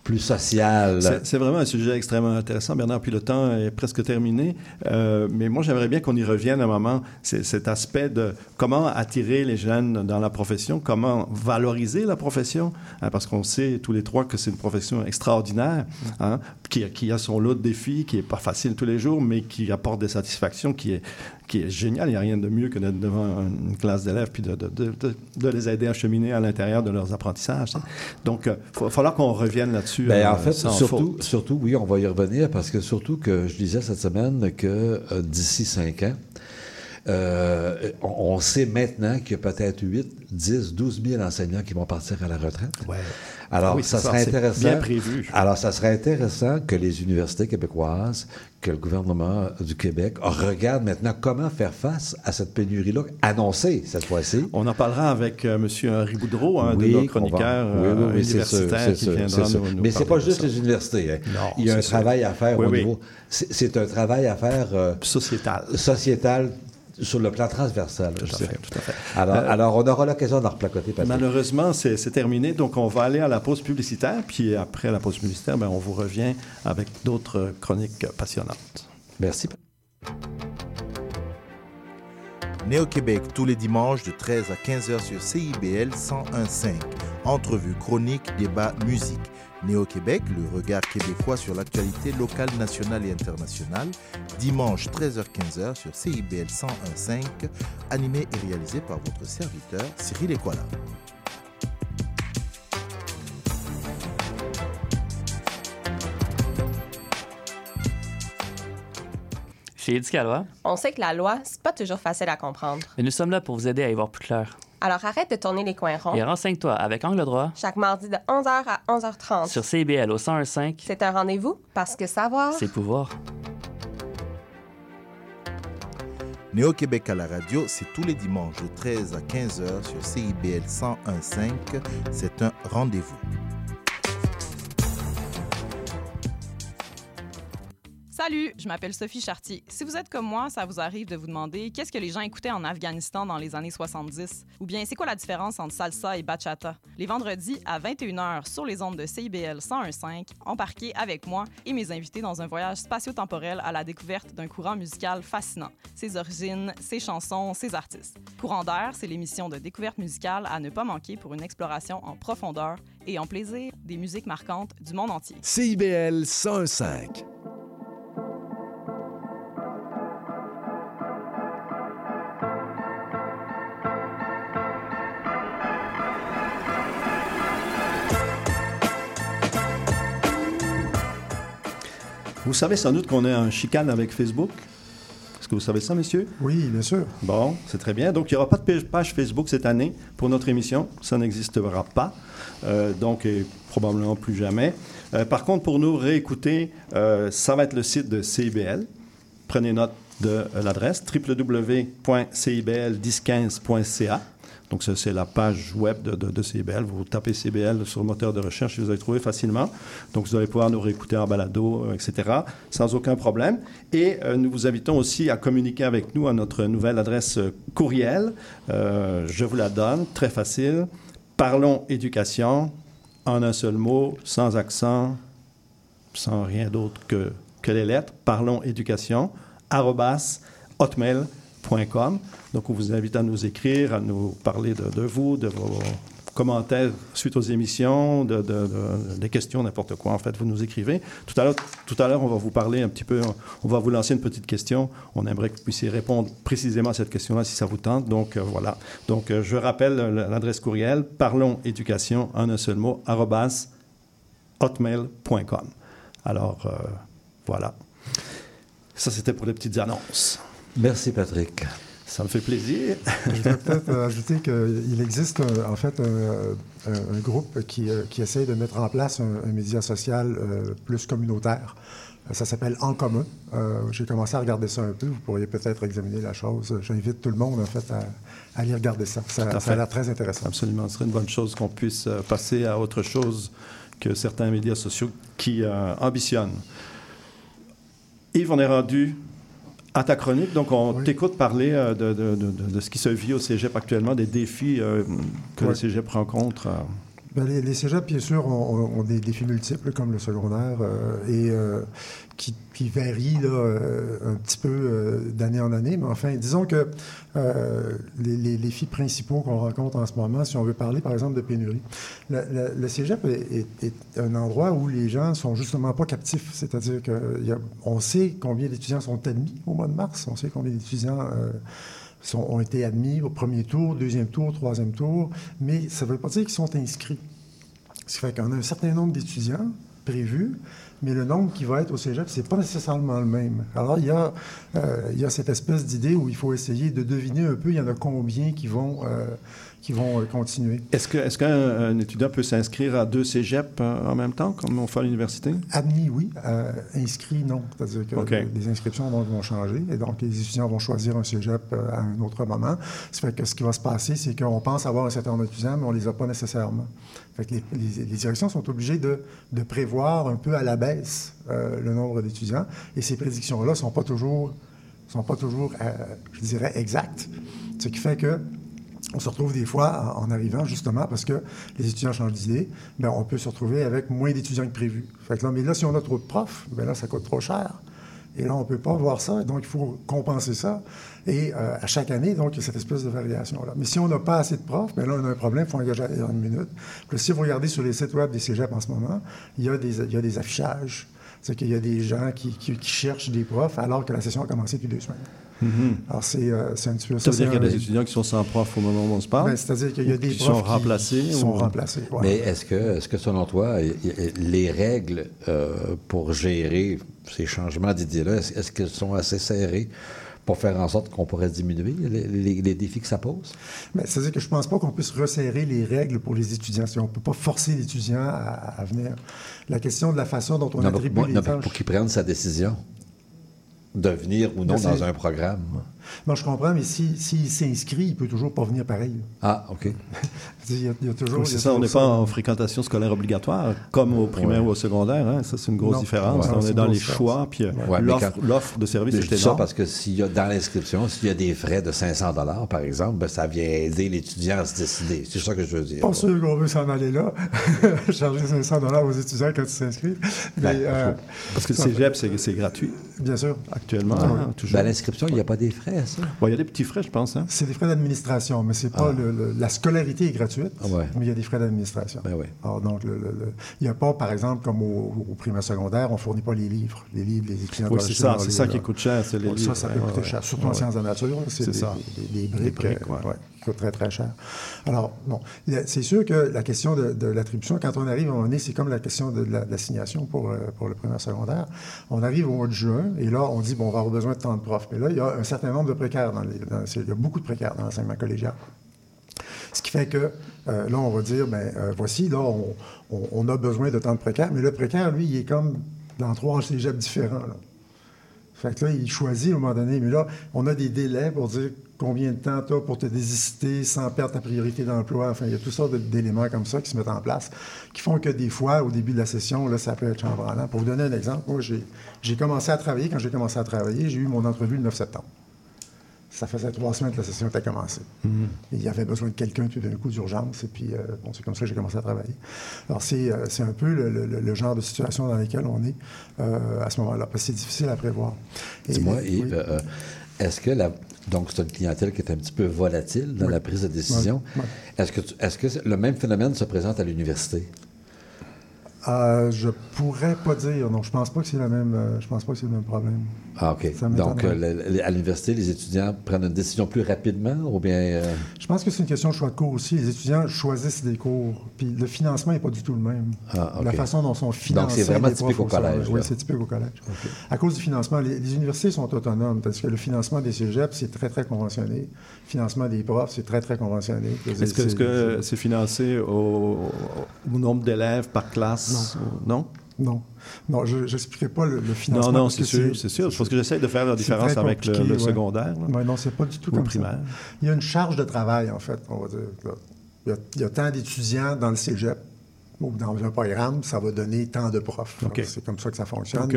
plus. C'est vraiment un sujet extrêmement intéressant, Bernard, puis le temps est presque terminé. Euh, mais moi, j'aimerais bien qu'on y revienne un moment, cet aspect de comment attirer les jeunes dans la profession, comment valoriser la profession, hein, parce qu'on sait tous les trois que c'est une profession extraordinaire, hein, qui, qui, a son lot de défis, qui n'est pas facile tous les jours, mais qui apporte des satisfactions, qui est, qui est génial. Il n'y a rien de mieux que d'être devant une classe d'élèves puis de, de, de, de, les aider à cheminer à l'intérieur de leurs apprentissages. Donc, il va falloir qu'on revienne là-dessus. Ben, en euh, fait, surtout, surtout, oui, on va y revenir parce que surtout que je disais cette semaine que euh, d'ici cinq ans, euh, on, sait maintenant qu'il y a peut-être 8, 10, 12 000 enseignants qui vont partir à la retraite. Ouais. Alors, ah ça serait intéressant. Bien prévu. Alors, ça serait intéressant que les universités québécoises, que le gouvernement du Québec regarde maintenant comment faire face à cette pénurie-là annoncée cette fois-ci. On en parlera avec euh, M. Henri Boudreau, un de nos chroniqueurs oui, oui, oui, universitaires qui viendra nous, nous, Mais c'est pas juste les universités. Hein. Non, Il y a un travail à faire au niveau. C'est un travail à faire euh, sociétal. Sociétal sur le plan transversal. Tout je à fait, tout à fait. Alors, Euh, alors, on aura l'occasion d'en replacoter, Patrick. Malheureusement, c'est c'est terminé. Donc, on va aller à la pause publicitaire. Puis après la pause publicitaire, ben, on vous revient avec d'autres chroniques passionnantes. Merci. Néo-Québec tous les dimanches de 13 à 15h sur CIBL 101.5. Entrevue, chronique, débat, musique. Néo-Québec, le regard québécois sur l'actualité locale, nationale et internationale. Dimanche 13h-15h sur CIBL 101.5. Animé et réalisé par votre serviteur Cyril Equala. Chez Éducalois, On sait que la loi, c'est pas toujours facile à comprendre. mais nous sommes là pour vous aider à y voir plus clair. Alors arrête de tourner les coins ronds. Et renseigne-toi avec Angle droit Chaque mardi de 11h à 11h30. sur CIBL au 101.5, C'est un rendez-vous parce que savoir. c'est pouvoir. Néo-Québec à la radio, c'est tous les dimanches de 13 à 15h sur CIBL 101.5. C'est un rendez-vous. Salut, je m'appelle Sophie Chartier. Si vous êtes comme moi, ça vous arrive de vous demander qu'est-ce que les gens écoutaient en Afghanistan dans les années 70 ou bien c'est quoi la différence entre salsa et bachata? Les vendredis à 21h sur les ondes de CIBL 101.5, embarquez avec moi et mes invités dans un voyage spatio-temporel à la découverte d'un courant musical fascinant, ses origines, ses chansons, ses artistes. Courant d'air, c'est l'émission de découverte musicale à ne pas manquer pour une exploration en profondeur et en plaisir des musiques marquantes du monde entier. CIBL 101.5. Vous savez sans doute qu'on est en chicane avec Facebook. Est-ce que vous savez ça, messieurs? Oui, bien sûr. Bon, c'est très bien. Donc, il n'y aura pas de page- Facebook cette année pour notre émission. Ça n'existera pas. Euh, donc, et probablement plus jamais. Euh, par contre, pour nous réécouter, euh, ça va être le site de CIBL. Prenez note de euh, l'adresse www.cibl1015.ca. Donc, c'est la page web de, CIBL. Vous tapez CIBL sur le moteur de recherche et vous allez trouver facilement. Donc, vous allez pouvoir nous réécouter en balado, euh, etc., sans aucun problème. Et euh, nous vous invitons aussi à communiquer avec nous à notre nouvelle adresse euh, courriel. Je vous la donne, très facile. Parlons éducation, en un seul mot, sans accent, sans rien d'autre que, que les lettres. Parlons éducation, arrobas, hotmail.com. Donc, on vous invite à nous écrire, à nous parler de, vous, de vos commentaires suite aux émissions, de, de- de- des questions, n'importe quoi. En fait, vous nous écrivez. Tout à l'heure, tout à l'heure, on va vous parler un petit peu, on, va vous lancer une petite question. On aimerait que vous puissiez répondre précisément à cette question-là si ça vous tente. Donc, euh, voilà. Donc, euh, je rappelle euh, l'adresse courriel, parlons éducation en un seul mot, hotmail.com. Alors, voilà. Ça, c'était pour les petites annonces. Merci, Patrick. Ça me fait plaisir. Je voudrais peut-être euh, ajouter qu'il existe euh, en fait un, un- un groupe qui, euh, qui essaye de mettre en place un, un média social euh, plus communautaire. Euh, Ça s'appelle En commun. Euh, J'ai commencé à regarder ça un peu. Vous pourriez peut-être examiner la chose. J'invite tout le monde en fait à, à aller regarder ça. Ça, a l'air très intéressant. Absolument. Ce serait une bonne chose qu'on puisse euh, passer à autre chose que certains médias sociaux qui euh, ambitionnent. Yves, on est rendu à ta chronique. Donc, on Oui. t'écoute parler euh, de, de- de- ce qui se vit au cégep actuellement, des défis euh, que le cégep rencontre. euh. Ben, les, les cégeps, bien sûr, ont, ont- des défis multiples, comme le secondaire, euh, et euh, qui, qui varient là, euh, un petit peu euh, d'année en année. Mais enfin, disons que euh, les, les défis principaux qu'on rencontre en ce moment, si on veut parler, par exemple, de pénurie, le, le- le cégep est, est- est un endroit où les gens sont justement pas captifs. C'est-à-dire qu'on sait combien d'étudiants sont admis au mois de mars, on sait combien d'étudiants... sont- ont été admis au premier tour, deuxième tour, troisième tour, mais ça ne veut pas dire qu'ils sont inscrits. Ce qui fait qu'on a un certain nombre d'étudiants prévus, mais le nombre qui va être au cégep, ce n'est pas nécessairement le même. Alors, il y a, euh, il y a cette espèce d'idée où il faut essayer de deviner un peu, il y en a combien qui vont, euh, qui vont euh, continuer. Est-ce que- est-ce qu'un un étudiant peut s'inscrire à deux cégeps en même temps, comme on fait à l'université? Admis, oui. Euh, inscrits, non. C'est-à-dire que les, inscriptions vont changer et donc les étudiants vont choisir un cégep à un autre moment. Ça fait que ce qui va se passer, c'est qu'on pense avoir un certain nombre d'étudiants, mais on ne les a pas nécessairement. Fait que les, les- les directions sont obligées de, de prévoir un peu à la baisse euh, le nombre d'étudiants et ces prédictions-là ne sont pas toujours sont pas toujours, euh, je dirais, exacts. Ce qui fait que on se retrouve des fois, en, en arrivant justement, parce que les étudiants changent d'idée, ben, on peut se retrouver avec moins d'étudiants que prévu. Fait que là, mais là, si on a trop de profs, ben là, ça coûte trop cher. Et là, on ne peut pas voir ça, donc il faut compenser ça. Et euh, à chaque année, donc, il y a cette espèce de variation-là. Mais si on n'a pas assez de profs, bien là, on a un problème, il faut engager dans une minute. Puis si vous regardez sur les sites web des cégeps en ce moment, il y a des, il y a des affichages. C'est qu'il y a des gens qui, qui- qui cherchent des profs alors que la session a commencé depuis deux semaines. Alors, c'est euh, c'est un petit peu ça. C'est-à-dire qu'il y a des Ben, étudiants qui sont sans prof au moment où on se parle? ben, C'est-à-dire qu'il y a des qui profs sont remplacés. qui sont ou- remplacés. Mais est-ce que, est-ce que selon toi, les règles euh, pour gérer ces changements d'idées-là, est-ce qu'elles sont assez serrées? Pour faire en sorte qu'on pourrait diminuer les, les- les défis que ça pose? C'est-à-dire que je ne pense pas qu'on puisse resserrer les règles pour les étudiants. C'est- On ne peut pas forcer l'étudiant à, à venir. La question de la façon dont on Non, attribue pour, les non, tâches... pour qu'il prenne sa décision de venir ou non dans un programme. Non, je comprends, mais s'il si, s'il s'inscrit, il ne peut toujours pas venir pareil. Ah, OK. Il y a, il y a toujours... Oui, il y c'est a ça, on n'est pas en fréquentation scolaire obligatoire, comme au primaire Ouais. ou au secondaire. hein. Ça, c'est une grosse Non. différence. Ouais, on est dans les différence. choix, puis euh, Ouais, l'offre quand- l'offre de service Mais est ça parce que s'il y a dans l'inscription, s'il y a des frais de 500 par exemple, ben, ça vient aider l'étudiant à se décider. C'est ça que je veux dire. Pas sûr qu'on veut s'en aller là, charger 500 aux étudiants quand ils s'inscrivent. Ben, euh, Parce que le cégep, c'est c'est gratuit bien sûr, actuellement, Ah, hein, toujours. Ben, à l'inscription, il n'y a pas des frais, ça? Bon, il y a des petits frais, je pense. Hein? c'est des frais d'administration, mais c'est pas le- le- la scolarité est gratuite, Ah ouais. mais il y a des frais d'administration. Ben oui. Alors, donc, le- le- le- il n'y a pas, par exemple, comme au, au primaire secondaire, on ne fournit pas les livres. Les livres, les étudiants Oui, c'est ça, c'est ça qui coûte cher, c'est les Bon, livres. Ça, ça peut ouais, coûter ouais, cher. Surtout en sciences de la nature, c'est C'est des, ça. des- des briques, briques, coûtent très, très cher. Alors, bon, c'est sûr que la question de, l'attribution, quand on arrive moment donné, c'est comme la question de la- de l'assignation pour, euh, pour le primaire secondaire. On arrive au mois de juin, et là, on dit, bon, on va avoir besoin de tant de profs. Mais là, il y a un certain nombre de précaires. Dans les, il y a beaucoup de précaires dans l'enseignement collégial. Ce qui fait que euh, là, on va dire, ben euh, voici, là, on, on- on a besoin de tant de précaires, mais le précaire, lui, il est comme dans trois cégeps différents. Fait que là, il choisit à un moment donné, mais là, on a des délais pour dire combien de temps tu as pour te désister sans perdre ta priorité d'emploi? Enfin, il y a toutes sortes d'éléments comme ça qui se mettent en place, qui font que des fois, au début de la session, là, ça peut être chambranlant. Pour vous donner un exemple, moi, j'ai commencé à travailler. Quand j'ai commencé à travailler, j'ai eu mon entrevue le 9 septembre. Ça faisait trois semaines que la session était commencée. Et il y avait besoin de quelqu'un tout d'un coup d'urgence. Et puis, euh, bon, c'est comme ça que j'ai commencé à travailler. Alors, c'est euh, un peu le, le- le genre de situation dans laquelle on est euh, à ce moment-là, parce que c'est difficile à prévoir. Dis-moi. Yves, est-ce que la. Donc, c'est une clientèle qui est un petit peu volatile dans Oui. la prise de décision? Oui, oui. Est-ce que, tu- est-ce que le même phénomène se présente à l'université? Euh, je pourrais pas dire. Non, je pense pas que c'est le même. euh, je pense pas que c'est le même problème. Ah, OK. Donc, euh, le- le- à l'université, les étudiants prennent une décision plus rapidement ou bien. euh, Je pense que c'est une question de choix de cours aussi. Les étudiants choisissent des cours, puis le financement n'est pas du tout le même. Ah. La façon dont sont financés. c'est vraiment typique au collège. Oui, c'est typique au collège. À cause du financement, les, les universités sont autonomes parce que le financement des cégeps, c'est très, très conventionné. Le financement des profs, c'est très, très conventionné. Est-ce que c'est financé au, au nombre d'élèves par classe? ou- Non? Non. Non, je n'expliquerai pas le, le financement. Non, non, c'est sûr, c'est sûr. Parce que j'essaie de faire la différence avec le, compliqué, le ouais. secondaire. Ouais, non, c'est pas du tout Ou comme primaire. ça. Il y a une charge de travail, en fait, on va dire. là. Il y a, il y a tant d'étudiants dans le cégep ou dans un programme, ça va donner tant de profs. C'est comme ça que ça fonctionne.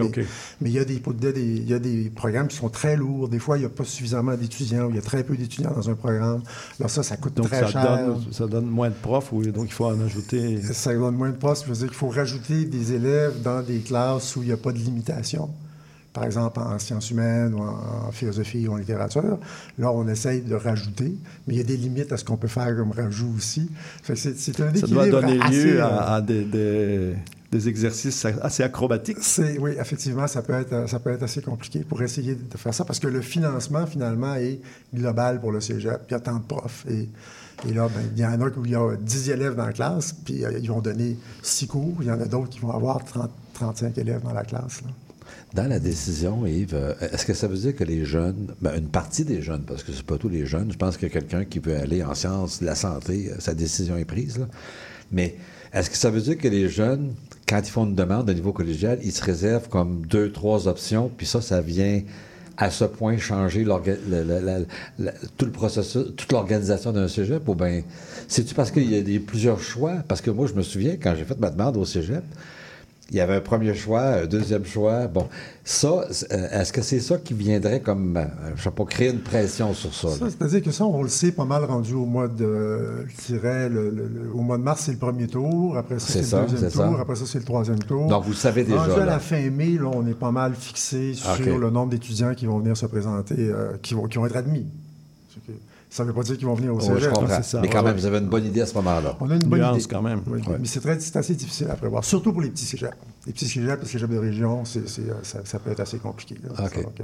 Mais, il, y a des, il, y a programmes qui sont très lourds. Des fois, il n'y a pas suffisamment d'étudiants ou il y a très peu d'étudiants dans un programme. Alors ça, ça coûte Donc, très ça cher. donne, ça donne moins de profs, oui, donc il faut en ajouter? Ça donne moins de postes. Ça veut dire qu'il faut rajouter des élèves dans des classes où il n'y a pas de limitation. Par exemple, en sciences humaines ou en, en philosophie ou en littérature. Là, on essaye de rajouter, mais il y a des limites à ce qu'on peut faire comme rajout aussi. C'est, Ça doit donner assez, lieu euh, à, à des, des- des exercices assez acrobatiques. oui, effectivement, ça peut, être, ça peut être assez compliqué pour essayer de faire ça parce que le financement, finalement, est global pour le cégep. Il y a tant de profs. Et, et là, ben, il y en a où il y a 10 élèves dans la classe, puis euh, ils vont donner 6 cours. Il y en a d'autres qui vont avoir 30, 35 élèves dans la classe. là. Dans la décision, Yves, euh, est-ce que ça veut dire que les jeunes, ben, une partie des jeunes, parce que c'est pas tous les jeunes, je pense que quelqu'un qui veut aller en sciences de la santé, euh, sa décision est prise, mais est-ce que ça veut dire que les jeunes, quand ils font une demande au niveau collégial, ils se réservent comme deux, trois options, puis ça, ça vient à ce point changer tout le processus, toute l'organisation d'un cégep, ou bien c'est-tu parce qu'il y a plusieurs choix? Parce que moi, je me souviens, quand j'ai fait ma demande au cégep, Il y avait un premier choix, un deuxième choix. Bon, ça, euh, est-ce que c'est ça qui viendrait comme, euh, je sais pas, créer une pression sur ça? Ça? C'est-à-dire que ça, on le sait pas mal rendu au mois de, je dirais, le- le- le- au mois de mars, c'est le premier tour. Après ça, C'est le deuxième tour. ça. Après ça, c'est le troisième tour. Donc, vous savez déjà, Rendu à la fin mai, là, on est pas mal fixé sur OK. le nombre d'étudiants qui vont venir se présenter, euh, qui, vont, qui vont être admis. Ça ne veut pas dire qu'ils vont venir au cégep. ça, Mais quand ouais, même, ouais. vous avez une bonne idée à ce moment-là. On a une bonne Nuance idée. quand même. Oui, Ouais. Mais c'est très- c'est assez difficile à prévoir, surtout pour les petits cégeps. Les petits cégeps, les cégeps de région, c'est- c'est, euh, ça, ça peut être assez compliqué. là. OK. Donc, euh,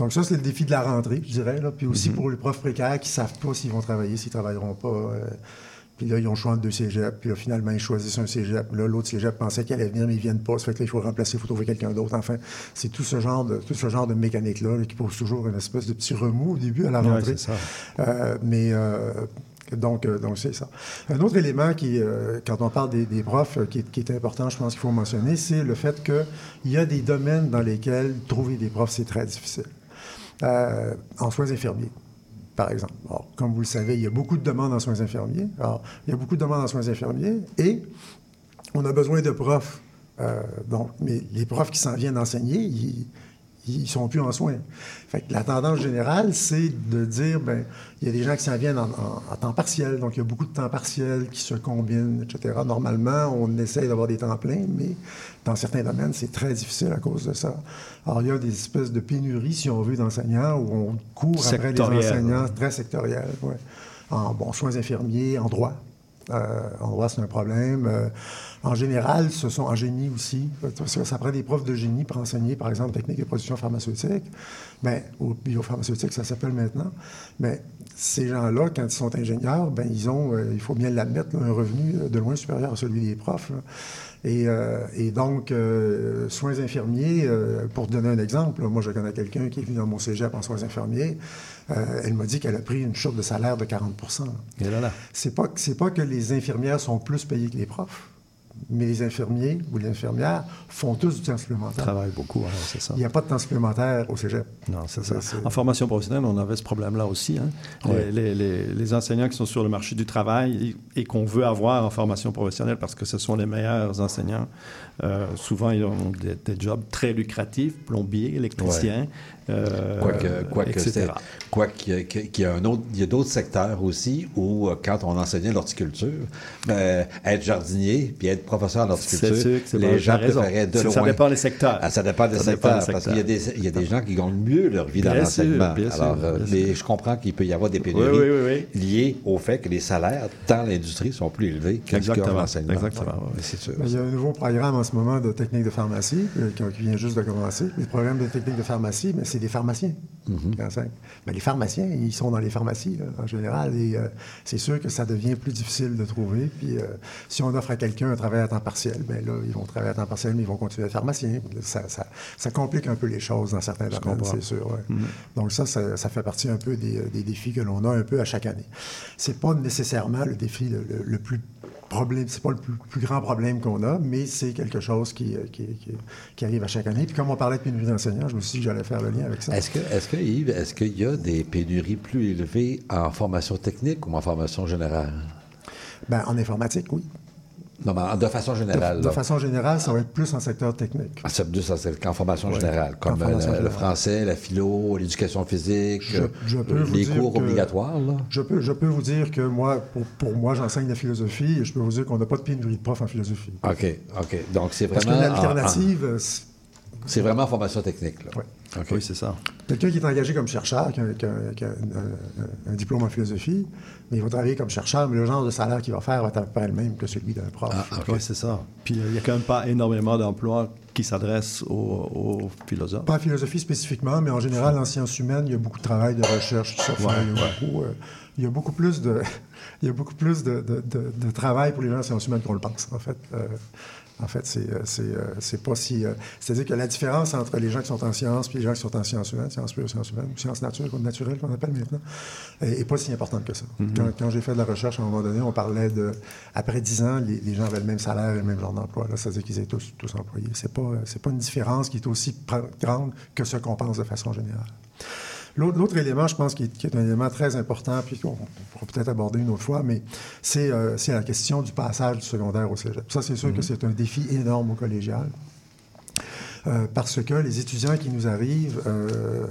donc ça, c'est le défi de la rentrée, je dirais. Là. Puis Mhm. aussi pour les profs précaires qui ne savent pas s'ils vont travailler, s'ils ne travailleront pas. euh, puis là, ils ont entre deux cégeps. Puis là, finalement, ils choisissent un cégep. Là, l'autre cégep pensait qu'elle allait venir, mais ils ne viennent pas. Ça fait que là, il faut remplacer, il faut trouver quelqu'un d'autre. Enfin, c'est tout ce genre de, tout ce genre de mécanique-là là, qui pose toujours une espèce de petit remous au début à la Ouais, rentrée. c'est ça. Euh, mais euh, donc, euh, donc c'est ça. Un autre élément qui, euh, quand on parle des, des profs, euh, qui, est- qui est important, je pense qu'il faut mentionner, c'est le fait qu'il y a des domaines dans lesquels trouver des profs, c'est très difficile. En soins infirmiers, par exemple. Comme vous le savez, il y a beaucoup de demandes en soins infirmiers. Alors, il y a beaucoup de demandes en soins infirmiers et on a besoin de profs. Euh, donc, mais les profs qui s'en viennent enseigner, ils ils sont plus en soins. Fait la tendance générale, c'est de dire, ben, il y a des gens qui s'en viennent en, en- en temps partiel, donc il y a beaucoup de temps partiel qui se combinent, etc. Normalement, on essaye d'avoir des temps pleins, mais dans certains domaines, c'est très difficile à cause de ça. Alors, il y a des espèces de pénuries, si on veut, d'enseignants où on court après les Sectorielles. enseignants très sectoriels. ouais. En bon, soins infirmiers, en droit. Euh, en droit, c'est un problème. Euh, en général, ce sont en génie aussi. Que ça prend des profs de génie pour enseigner, par exemple, technique de production pharmaceutique. Ben, ou biopharmaceutique, ça s'appelle maintenant. Mais ces gens-là, quand ils sont ingénieurs, ben, ils ont, euh, il faut bien l'admettre, un revenu euh, de loin supérieur à celui des profs. Et, euh, donc, euh, soins infirmiers, euh, pour donner un exemple, moi, je connais quelqu'un qui est venu dans mon cégep en soins infirmiers. Euh, elle m'a dit qu'elle a pris une chute de salaire de 40 Et là, là. c'est pas, c'est pas que les infirmières sont plus payées que les profs, mais les infirmiers ou les infirmières font tous du temps supplémentaire. travaille beaucoup, c'est ça. Il n'y a pas de temps supplémentaire au cégep. Non, c'est ça. En formation professionnelle, on avait ce problème-là aussi. hein. Les, les- les- les enseignants qui sont sur le marché du travail et, et qu'on veut avoir en formation professionnelle parce que ce sont les meilleurs enseignants, souvent ils ont des, des jobs très lucratifs, plombier, électricien, euh, Quoique, quoique etc. quoique qu'il y a- qu'il y a un autre, il y a d'autres secteurs aussi où, euh, quand on enseignait l'horticulture, ben, être jardinier puis être professeur en horticulture, C'est sûr que c'est les gens préféraient de Ça- loin. Ça dépend des secteurs. Ah, ça dépend des Ça secteurs, parce qu'il y a des, il y a des gens qui gagnent mieux leur vie dans l'enseignement. Alors, euh, mais je comprends qu'il peut y avoir des pénuries Oui, oui, oui, liées au fait que les salaires dans l'industrie sont plus élevés que Exactement, que l'enseignement. exactement, Ouais, c'est sûr. Il y a un nouveau programme en ce moment de technique de pharmacie euh, qui, qui vient juste de commencer. Les programmes de technique de pharmacie, mais c'est des pharmaciens. Ben, les pharmaciens, ils sont dans les pharmacies là, en général et euh, c'est sûr que ça devient plus difficile de trouver. Puis euh, si on offre à quelqu'un un travail à temps partiel, ben là, ils vont travailler à temps partiel, mais ils vont continuer à être pharmaciens. Ça, ça- ça complique un peu les choses dans certains domaines, c'est sûr. ouais. Donc ça, ça, ça fait partie un peu des, des défis que l'on a un peu à chaque année. C'est pas nécessairement le défi le, le- le plus problème, c'est pas le plus, plus grand problème qu'on a, mais c'est quelque chose qui, euh, qui, qui- qui arrive à chaque année. Puis comme on parlait de pénurie d'enseignants, je me suis dit que j'allais faire le lien avec ça. Est-ce que, est-ce que, Yves, est-ce qu'il y a des pénuries plus élevées en formation technique ou en formation générale? Ben, en informatique, oui. Non, mais en- de façon générale. de façon générale, ça va être plus en secteur technique. Ah, c'est plus en, en formation Ouais, générale, en comme euh, formation le, français, la philo, l'éducation physique, Je- euh, je peux vous les cours que- obligatoires. Là. Je peux, je peux vous dire que moi, pour, pour moi, j'enseigne la philosophie et je peux vous dire qu'on n'a pas de pénurie de profs en philosophie. OK, OK. Donc, c'est Parce vraiment. qu'une en- alternative, euh, c'est- en- vraiment en formation technique. Là. Ouais. Oui, c'est ça. Quelqu'un qui est engagé comme chercheur, qui a, qui a- qui a un, diplôme en philosophie, mais il va travailler comme chercheur, mais le genre de salaire qu'il va faire va être à peu près le même que celui d'un prof. Ah, OK. Oui, c'est ça. Puis euh, il n'y a quand même pas énormément d'emplois qui s'adressent aux, aux philosophes. Pas en philosophie spécifiquement, mais en général, en sciences humaines, il y a beaucoup de travail, de recherche, ça. Ouais, il, y a ouais. beaucoup, euh, il y a beaucoup plus de, il y a beaucoup plus de, de- de- de travail pour les gens en sciences humaines qu'on le pense, en fait. Euh, en fait, c'est, euh, c'est, euh, c'est pas si... euh, c'est-à-dire que la différence entre les gens qui sont en sciences et les gens qui sont en sciences humaines, sciences pures, sciences humaines, ou sciences naturelles, ou naturelles qu'on appelle maintenant, est, est pas si importante que ça. quand, quand j'ai fait de la recherche, à un moment donné, on parlait de... Après 10 ans, les, les gens avaient le même salaire et le même genre d'emploi. C'est-à-dire qu'ils étaient tous, tous employés. C'est pas, c'est pas une différence qui est aussi grande que ce qu'on pense de façon générale. L'autre élément, je pense, qui est, qui est un élément très important, puis qu'on pourra peut-être aborder une autre fois, mais c'est euh, c'est la question du passage du secondaire au cégep. Ça, c'est sûr que c'est un défi énorme au collégial. Euh, parce que les étudiants qui nous arrivent, euh,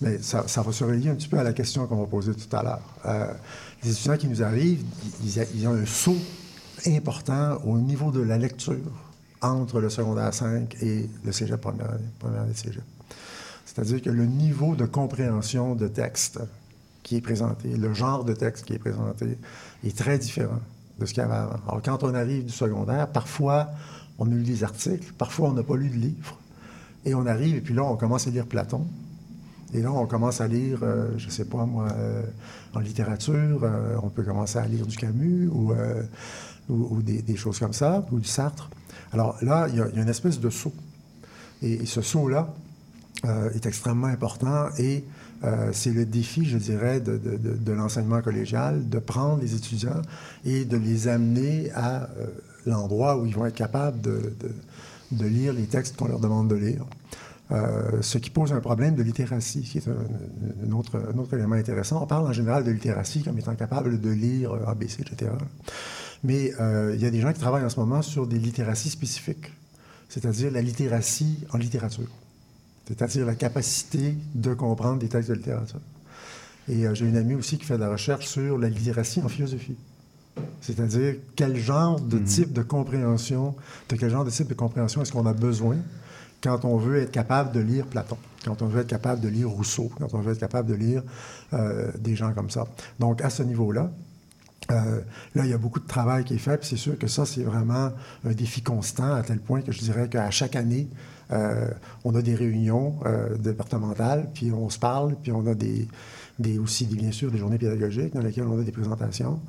mais ça, ça va se relier un petit peu à la question qu'on va poser tout à l'heure. Les étudiants qui nous arrivent, ils, ont un saut important au niveau de la lecture entre le secondaire 5 et le cégep première année, première année de cégep. C'est-à-dire que le niveau de compréhension de texte qui est présenté, le genre de texte qui est présenté, est très différent de ce qu'il y avait avant. Alors, quand on arrive du secondaire, parfois, on a lu des articles, parfois, on n'a pas lu de livre. Et on arrive, et puis là, on commence à lire Platon. Et là, on commence à lire, euh, je ne sais pas moi, euh, en littérature, euh, on peut commencer à lire du Camus ou, des, choses comme ça, ou du Sartre. Alors là, il y, a une espèce de saut. Et, ce saut-là est extrêmement important et euh, c'est le défi, je dirais, de, l'enseignement collégial, de prendre les étudiants et de les amener à euh, l'endroit où ils vont être capables de, lire les textes qu'on leur demande de lire. Euh, ce qui pose un problème de littératie, qui est un, autre, élément intéressant. On parle en général de littératie comme étant capable de lire euh, ABC, etc. Mais euh, il y a des gens qui travaillent en ce moment sur des littératies spécifiques, c'est-à-dire la littératie en littérature, c'est-à-dire la capacité de comprendre des textes de littérature. Et euh, j'ai une amie aussi qui fait de la recherche sur la littératie en philosophie. C'est-à-dire quel genre de type de compréhension, de quel genre de type de compréhension est-ce qu'on a besoin quand on veut être capable de lire Platon, quand on veut être capable de lire Rousseau, quand on veut être capable de lire euh, des gens comme ça. Donc, à ce niveau-là, euh, là, il y a beaucoup de travail qui est fait, puis c'est sûr que ça, c'est vraiment un défi constant, à tel point que je dirais qu'à chaque année, on a des réunions euh, départementales, puis on se parle, puis on a des, des, aussi, des, bien sûr, des journées pédagogiques dans lesquelles on a des présentations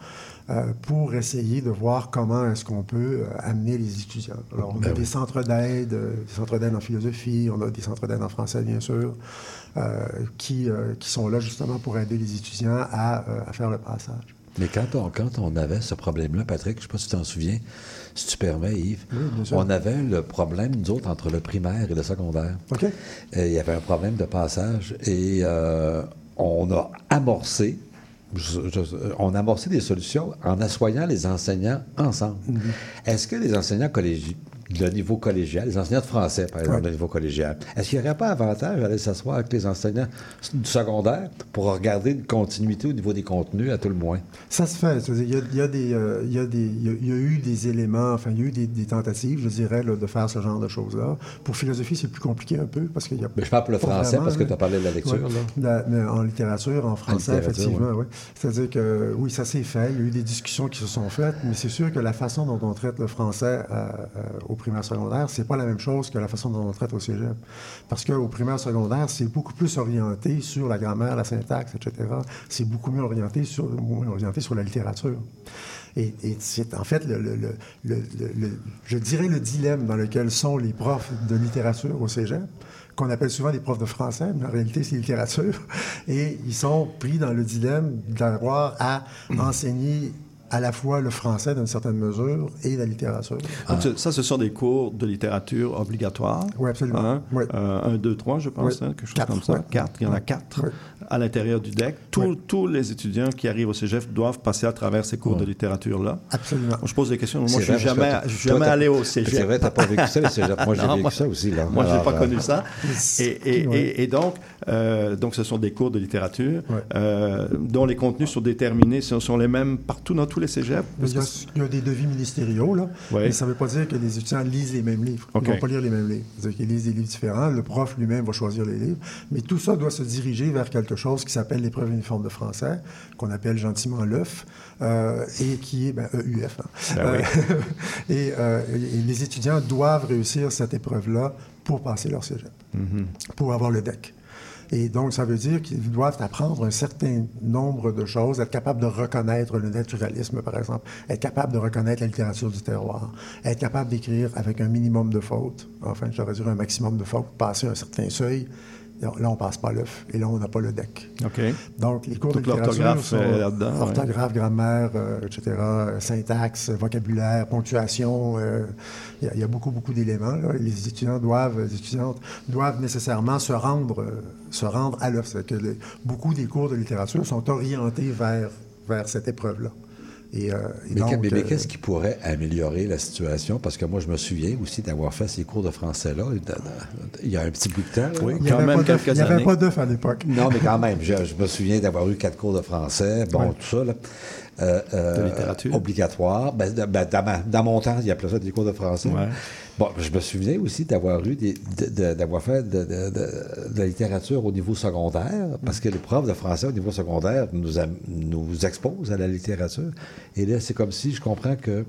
euh, pour essayer de voir comment est-ce qu'on peut euh, amener les étudiants. Alors, on a Ben des centres d'aide, euh, des centres d'aide en philosophie, on a des centres d'aide en français, bien sûr, euh, qui, euh, qui sont là justement pour aider les étudiants à, euh, à faire le passage. Mais quand on, quand on avait ce problème-là, Patrick, je ne sais pas si tu t'en souviens, si tu permets, Yves, Oui, on avait le problème, nous autres, entre le primaire et le secondaire. OK? Euh, il y avait un problème de passage et euh, on a amorcé, je- je- on a amorcé des solutions en assoyant les enseignants ensemble. Mm-hmm. Est-ce que les enseignants collégiaux, le niveau collégial, les enseignants de français, par exemple, Ouais. le niveau collégial, est-ce qu'il n'y aurait pas avantage à aller s'asseoir avec les enseignants du secondaire pour regarder une continuité au niveau des contenus, à tout le moins? Ça se fait. Il y a, il y a des, euh, il y a des, il y a- il y a eu des éléments, enfin, il y a eu des, des tentatives, je dirais, là, de faire ce genre de choses-là. Pour philosophie, c'est plus compliqué un peu parce qu'il y a. Mais je parle pour le français vraiment, parce que tu as parlé de la lecture. Ouais. là. La- mais en littérature, en français, littérature, effectivement, oui. C'est-à-dire que, oui, ça s'est fait. Il y a eu des discussions qui se sont faites, mais c'est sûr que la façon dont on traite le français euh, euh, au primaire secondaire, c'est pas la même chose que la façon dont on traite au cégep. Parce qu'au primaire secondaire, c'est beaucoup plus orienté sur la grammaire, la syntaxe, etc. C'est beaucoup mieux orienté sur, orienté sur la littérature. Et, c'est en fait, le- le- le- je dirais, le dilemme dans lequel sont les profs de littérature au cégep, qu'on appelle souvent des profs de français, mais en réalité, c'est littérature. Et ils sont pris dans le dilemme d'avoir à enseigner à la fois le français, dans une certaine mesure, et la littérature. Donc, ce- ça, ce sont des cours de littérature obligatoires. Oui, absolument. Hein? Oui. Euh, un, deux, trois, je pense, Oui. hein, quelque chose Quatre, comme ça. Quatre, il y en a quatre. À l'intérieur du DEC. Tous- Oui. Tous les étudiants qui arrivent au cégep doivent passer à travers ces cours de littérature-là. Absolument. Je pose des questions. Moi, C'est je suis vrai, jamais, je suis toi, jamais allé au C'est cégep. vrai, tu n'as pas vécu ça, le cégep. Moi, j'ai vécu moi- ça aussi. Là. Moi, je n'ai pas connu ça. Et, et- Ouais. et- et donc, euh, donc, ce sont des cours de littérature euh, dont les contenus sont déterminés, ce sont les mêmes partout dans tous les cégeps. Il y, a, il y a des devis ministériaux, là, mais ça ne veut pas dire que les étudiants lisent les mêmes livres. Ils ne vont pas lire les mêmes livres. Qu'ils lisent des livres différents. Le prof lui-même va choisir les livres. Mais tout ça doit se diriger vers quelque chose qui s'appelle l'épreuve uniforme de français, qu'on appelle gentiment l'EUF, euh, et qui est ben, EUF. hein. Ben oui. Euh, et, et les étudiants doivent réussir cette épreuve-là pour passer leur cégep, pour avoir le DEC. Et donc, ça veut dire qu'ils doivent apprendre un certain nombre de choses, être capable de reconnaître le naturalisme, par exemple, être capable de reconnaître la littérature du terroir, être capable d'écrire avec un minimum de fautes, enfin, je devrais dire un maximum de fautes, passer un certain seuil, Là, on passe pas l'œuf. Et là, on n'a pas le deck. OK. Donc, les cours Toute de littérature sont ouais. orthographe, grammaire, euh, etc., syntaxe, vocabulaire, ponctuation. euh, Il y, a- il y a beaucoup, beaucoup d'éléments. Les étudiants doivent, les étudiantes doivent nécessairement se rendre, euh, se rendre à l'œuf. Que les- beaucoup des cours de littérature sont orientés vers, vers cette épreuve-là. Et, euh, et Mais, donc, que- mais- mais euh, qu'est-ce qui pourrait améliorer la situation? Parce que moi, je me souviens aussi d'avoir fait ces cours de français-là il y a- un petit bout de temps. là. Oui, il n'y quand avait, même pas il y avait pas d'œuf à l'époque. Non, mais quand même, je, je me souviens d'avoir eu quatre cours de français, bon, Ouais. tout ça, là. Euh, euh, De littérature. Obligatoire. Ben, ben, dans, ma- dans mon temps, il y appelait ça des cours de français. Ouais. Bon, je me souviens aussi d'avoir eu d'avoir fait de, de- de- de la littérature au niveau secondaire, parce que les profs de français au niveau secondaire nous, am- nous exposent à la littérature. Et là, c'est comme si je comprends que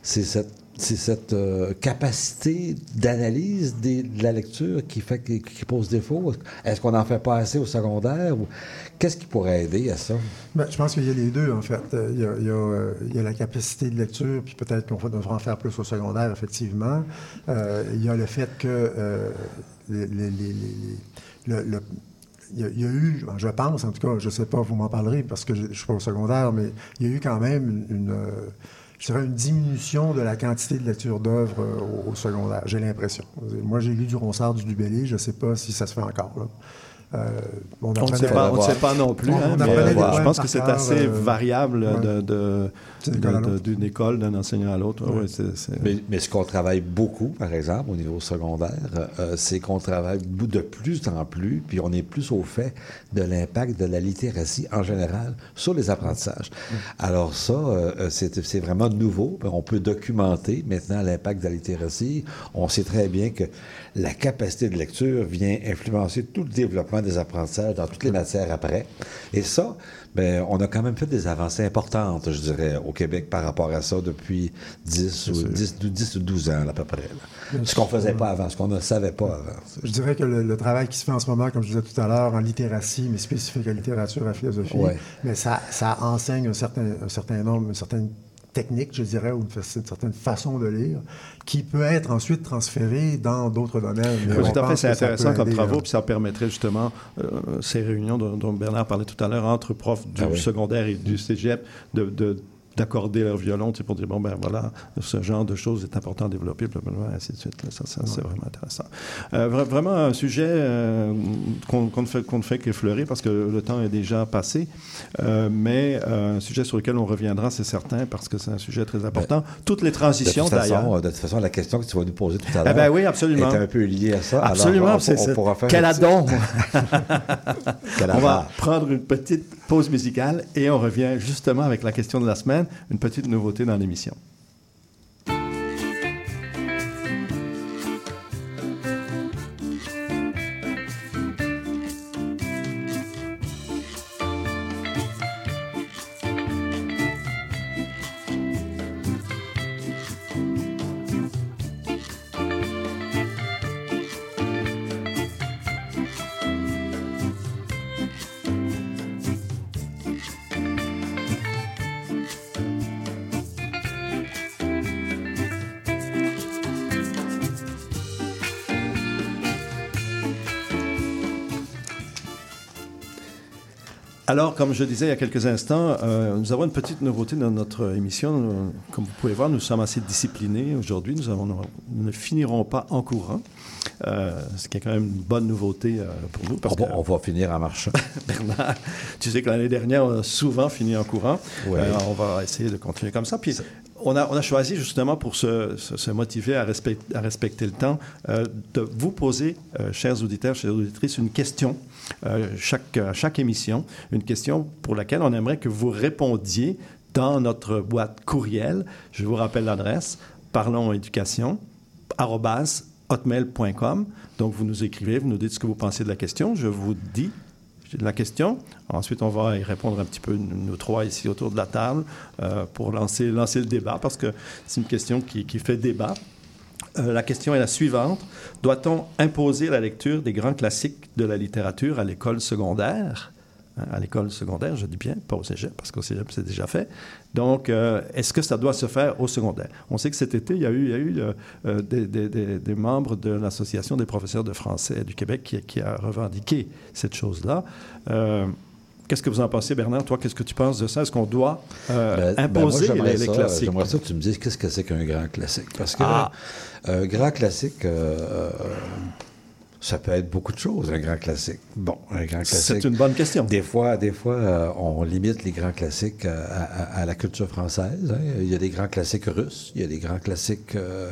c'est cette, c'est cette euh, capacité d'analyse de la lecture qui fait pose défaut. Est-ce qu'on n'en fait pas assez au secondaire ou qu'est-ce qui pourrait aider à ça? Ben, je pense qu'il y a les deux, en fait. Euh, Il y a, euh, il y a la capacité de lecture, puis peut-être qu'on devra en faire plus au secondaire, effectivement. Il y a le fait que les- les- le- il y, a, eu, je pense, en tout cas, je ne sais pas, vous m'en parlerez parce que je ne suis pas au secondaire, mais il y a eu quand même une, je dirais une diminution de la quantité de lecture d'œuvres euh, au, secondaire, j'ai l'impression. Moi, j'ai lu du Ronsard, du Dubélé, je ne sais pas si ça se fait encore. Là. Euh, On ne sait pas, on ne sait pas non plus, On- hein, on mais euh, je pense que c'est assez euh, variable D'une école d'un enseignant à l'autre. Ouais, Mais, mais ce qu'on travaille beaucoup, par exemple, au niveau secondaire, euh, c'est qu'on travaille de plus en plus, puis on est plus au fait de l'impact de la littératie en général sur les apprentissages. Alors ça, c'est c'est vraiment nouveau. On peut documenter maintenant l'impact de la littératie. On sait très bien que la capacité de lecture vient influencer tout le développement des apprentissages dans toutes les matières après. Et ça, ben, on a quand même fait des avancées importantes, je dirais, au Québec par rapport à ça depuis 10 ou, 10, ou 10 ou 12 ans, à peu près. là. Ce qu'on faisait pas avant, ce qu'on ne savait pas avant. Je dirais que le, le travail qui se fait en ce moment, comme je disais tout à l'heure, en littératie, mais spécifique à littérature, à philosophie, Ouais. mais ça, ça enseigne un certain, un certain nombre, une certaine technique, je dirais, ou une, certaine façon de lire, qui peut être ensuite transférée dans d'autres domaines. Oui, tout à fait, c'est intéressant comme aider, travaux, là. puis ça permettrait justement euh, ces réunions dont, dont Bernard parlait tout à l'heure entre profs du Ah oui. secondaire et du cégep de, de- d'accorder leur violon, tu sais, pour dire, bon, ben voilà, ce genre de choses est important à développer, blablabla, ainsi de suite. là. Ça, ça, c'est vraiment intéressant. Euh, vra- vraiment un sujet euh, qu'on ne fait, qu'effleurer parce que le temps est déjà passé, Euh, mais un sujet sur lequel on reviendra, c'est certain, parce que c'est un sujet très important. Toutes les transitions, d'ailleurs. de toute façon, la question que tu vas nous poser tout à Eh l'heure ben oui, absolument. est un peu liée à ça. Alors, Absolument, on- c'est on, c'est- pourra faire On va prendre une petite pause musicale et on revient justement avec la question de la semaine, une petite nouveauté dans l'émission. Alors, comme je disais il y a quelques instants, euh, nous avons une petite nouveauté dans notre émission. Comme vous pouvez voir, nous sommes assez disciplinés aujourd'hui. Nous, nous ne finirons pas en courant, euh, ce qui est quand même une bonne nouveauté euh, pour nous. Parce On, va- que, on va finir en marchant. Bernard, tu sais que l'année dernière, on a souvent fini en courant. Ouais. Euh, on va essayer de continuer comme ça. Puis, on a, on a choisi justement pour se, se- se motiver à, respect- à respecter le temps, de vous poser, chers auditeurs, chères auditrices, une question chaque, à chaque émission, une question pour laquelle on aimerait que vous répondiez dans notre boîte courriel. Je vous rappelle l'adresse parlons éducation arobase hotmail.com. Donc, vous nous écrivez, vous nous dites ce que vous pensez de la question. Je vous dis la question. Ensuite, on va y répondre un petit peu, nous trois ici autour de la table, euh, pour lancer, lancer le débat, parce que c'est une question qui, fait débat. Euh, la question est la suivante. Doit-on imposer la lecture des grands classiques de la littérature à l'école secondaire? À l'école secondaire, je dis bien, pas au cégep, parce qu'au cégep, c'est déjà fait. Donc, euh, est-ce que ça doit se faire au secondaire? On sait que cet été, il y a eu, il y a eu euh, euh, des, des- des- des membres de l'Association des professeurs de français du Québec qui, qui a revendiqué cette chose-là. Euh, Qu'est-ce que vous en pensez, Bernard? Toi, qu'est-ce que tu penses de ça? Est-ce qu'on doit euh, Ben, ben, imposer moi, les, les ça- classiques? J'aimerais ça que tu me dises qu'est-ce que c'est qu'un grand classique. Parce que Ah. un grand classique, euh, ça peut être beaucoup de choses, un grand classique. Bon, un grand classique. C'est une bonne question. Des fois, des fois euh, on limite les grands classiques à, à- à la culture française. hein. Il y a des grands classiques russes, il y a des grands classiques euh,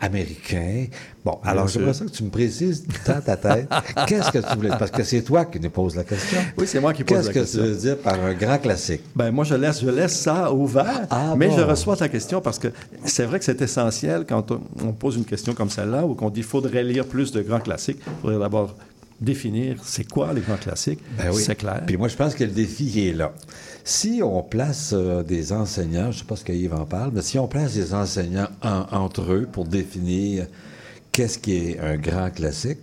américains. Bon, alors j'aimerais ça que tu me précises dans ta tête, qu'est-ce que tu voulais... Parce que c'est toi qui nous pose la question. Oui, c'est moi qui pose Qu'est-ce la que question. tu veux dire par un grand classique? Ben, moi, je laisse, je laisse ça ouvert, Ah, mais bon. je reçois ta question parce que c'est vrai que c'est essentiel quand on, on pose une question comme celle-là ou qu'on dit qu'il faudrait lire plus de grands classiques. Il faudrait d'abord définir c'est quoi les grands classiques. Ben oui. C'est clair. Puis moi, je pense que le défi il est là. Si on place euh, des enseignants, je ne sais pas ce qu'Yves en parle, mais si on place des enseignants en- entre eux pour définir qu'est-ce qui est un grand classique,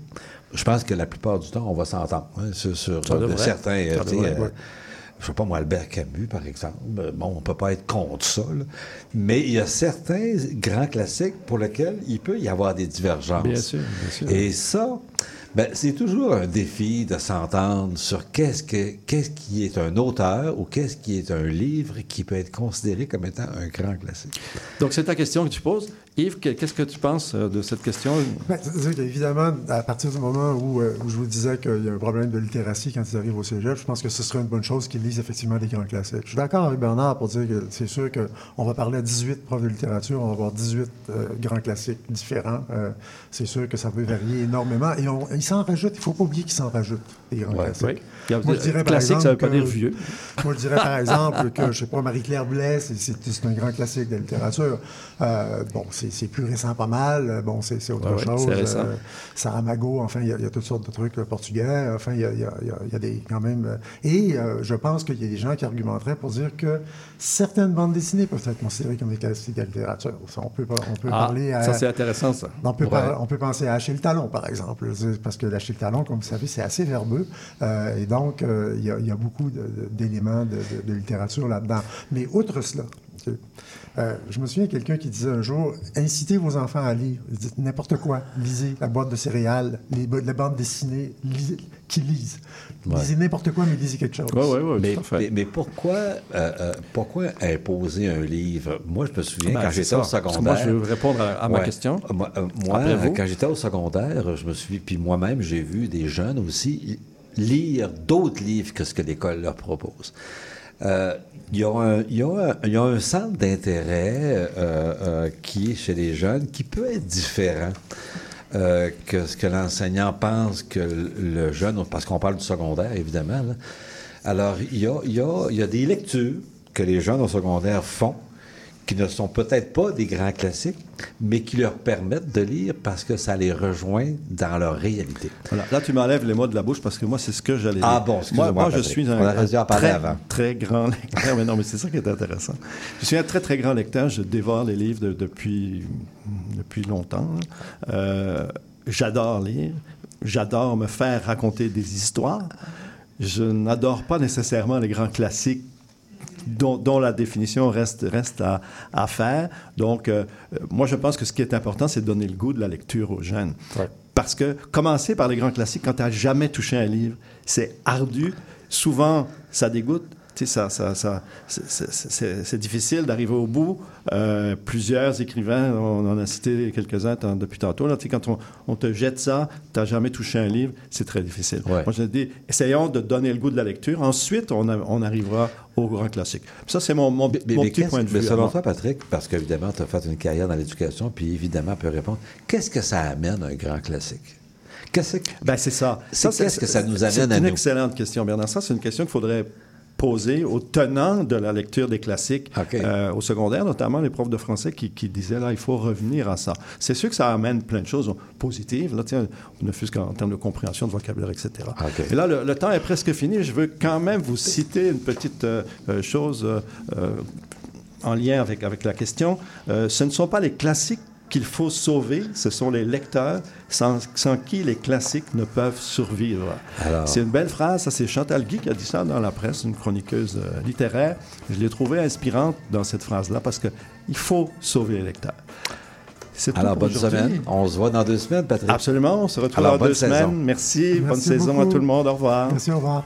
je pense que la plupart du temps, on va s'entendre hein, sur, certains. euh, euh, ouais. je sais pas moi, Albert Camus, par exemple. Euh, Bon, on peut pas être contre ça, là. mais il y a certains grands classiques pour lesquels il peut y avoir des divergences. Bien sûr, bien sûr. Et ça, ben, c'est toujours un défi de s'entendre sur qu'est-ce, que, qu'est-ce qui est un auteur ou qu'est-ce qui est un livre qui peut être considéré comme étant un grand classique. Donc, c'est ta question que tu poses. Yves, que- qu'est-ce que tu penses euh, de cette question? Ben, qu'évidemment, à partir du moment où, euh, où je vous disais qu'il y a un problème de littératie quand ils arrivent au cégep, je pense que ce serait une bonne chose qu'ils lisent effectivement des grands classiques. Je suis d'accord avec Bernard pour dire que c'est sûr qu'on va parler à 18 profs de littérature, on va avoir 18 euh, grands classiques différents. Euh, c'est sûr que ça peut varier énormément. Et on, ils s'en rajoutent, il ne faut pas oublier qu'ils s'en rajoutent, des grands Ouais, classiques. oui. Moi, je dirais, par classique, ça veut exemple, pas dire que- vieux. Moi, je dirais par exemple que, je sais pas, Marie-Claire Blais, c'est- un grand classique de la littérature. Euh, bon, c'est c'est plus récent pas mal. Euh, Bon, c'est autre Ouais, ouais, chose. récent. Euh, Saramago, enfin, il y, a- il y a toutes sortes de trucs euh, portugais. Enfin, il y y a- y des quand même. et je pense qu'il y a des gens qui argumenteraient pour dire que certaines bandes dessinées peuvent être considérées comme des classiques de la littérature. Ça, On peut, on peut Ah, parler à. ça, c'est intéressant, ça. On peut, Ouais. par- on peut penser à Achille Talon, par exemple, parce que l'Achille Talon, comme vous savez, c'est assez verbeux, euh, et donc euh, il y, a- il y a beaucoup d'éléments de, de- de littérature là-dedans. Mais outre cela, euh, je me souviens de quelqu'un qui disait un jour incitez vos enfants à lire. Dites n'importe quoi. Lisez la boîte de céréales, les, les bandes dessinées, lisez, qui lisent. Lisez n'importe quoi, mais lisez quelque chose. Oui, oui, oui, Mais, mais, mais pourquoi, euh, euh, pourquoi imposer un livre? Moi, je me souviens, Ben, quand j'étais au secondaire... Moi, je veux répondre à, à ma Ouais. question. Moi, euh, moi, Après vous. quand j'étais au secondaire, je me suis puis moi-même, j'ai vu des jeunes aussi lire d'autres livres que ce que l'école leur propose. Il y, a un- il y a un- il y a un centre d'intérêt euh, euh, qui est chez les jeunes qui peut être différent euh, que ce que l'enseignant pense que le le jeune, parce qu'on parle du secondaire, évidemment. là. Alors, il y a, il y a- il y a des lectures que les jeunes au secondaire font qui ne sont peut-être pas des grands classiques, mais qui leur permettent de lire parce que ça les rejoint dans leur réalité. Voilà. Là, tu m'enlèves les mots de la bouche parce que moi, c'est ce que j'allais dire. Ah bon, excuse-moi, Moi, moi je suis un, On très, avant. très grand lecteur. Mais non, mais c'est ça qui est intéressant. Je suis un très, très grand lecteur. Je dévore les livres de- depuis, depuis longtemps. Euh, J'adore lire. J'adore me faire raconter des histoires. Je n'adore pas nécessairement les grands classiques dont, dont la définition reste, reste à, à faire. Donc, euh, euh, moi, je pense que ce qui est important, c'est de donner le goût de la lecture aux jeunes. Parce que commencer par les grands classiques quand tu n'as jamais touché un livre, c'est ardu. Souvent, ça dégoûte. Tu sais, ça, ça, ça, c'est- c'est- c'est c'est difficile d'arriver au bout. Euh, plusieurs écrivains, on en a cité quelques-uns depuis tantôt, là, quand on, on te jette ça, tu n'as jamais touché un livre, c'est très difficile. Ouais. Moi, je dis, essayons de donner le goût de la lecture. Ensuite, on, a- on arrivera au grand classique. Ça, c'est mon, mon, Mais, mon mais petit point de mais vue. à selon toi, Patrick, parce qu'évidemment, tu as fait une carrière dans l'éducation, puis évidemment, peut répondre, qu'est-ce que ça amène un grand classique? Qu'est-ce que... Ben, c'est ça. C'est qu'est-ce que ça nous amène C'est à une nous? excellente question, Bernard. Ça, c'est une question qu'il faudrait poser aux tenants de la lecture des classiques euh, au secondaire, notamment les profs de français qui, qui disaient là, il faut revenir à ça. C'est sûr que ça amène plein de choses positives, là, tiens, ne fût-ce qu'en termes de compréhension, de vocabulaire, etc. Et là, le, le temps est presque fini. Je veux quand même vous citer une petite euh, euh, chose en lien avec, avec la question. Ce ne sont pas les classiques qu'il faut sauver, ce sont les lecteurs sans, sans qui les classiques ne peuvent survivre. Alors. C'est une belle phrase, ça c'est Chantal Guy qui a dit ça dans la presse, une chroniqueuse euh, littéraire. Je l'ai trouvée inspirante dans cette phrase-là parce qu'il faut sauver les lecteurs. C'est tout Alors, pour bonne semaine. On se voit dans deux semaines, Patrick. Absolument, on se retrouve Alors, dans bonne deux saison. semaines. Merci, bonne saison à tout le monde. Au revoir. Merci, au revoir.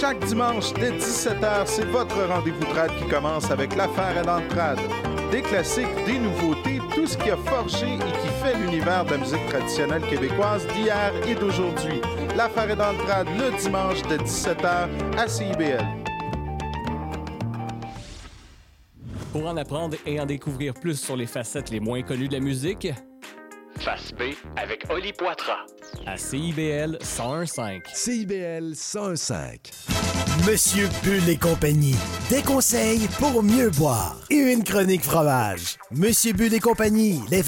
Chaque dimanche dès 17h, c'est votre rendez-vous trad qui commence avec l'affaire dans le trad. Des classiques, des nouveautés, tout ce qui a forgé et qui fait l'univers de la musique traditionnelle québécoise d'hier et d'aujourd'hui. L'affaire est dans le trad le dimanche dès 17h à CIBL. Pour en apprendre et en découvrir plus sur les facettes les moins connues de la musique, Face B avec Oli Poitras. à CIBL 101.5. CIBL 101.5. Monsieur Bull et compagnie. Des conseils pour mieux boire. Et une chronique fromage. Monsieur Bull et compagnie, les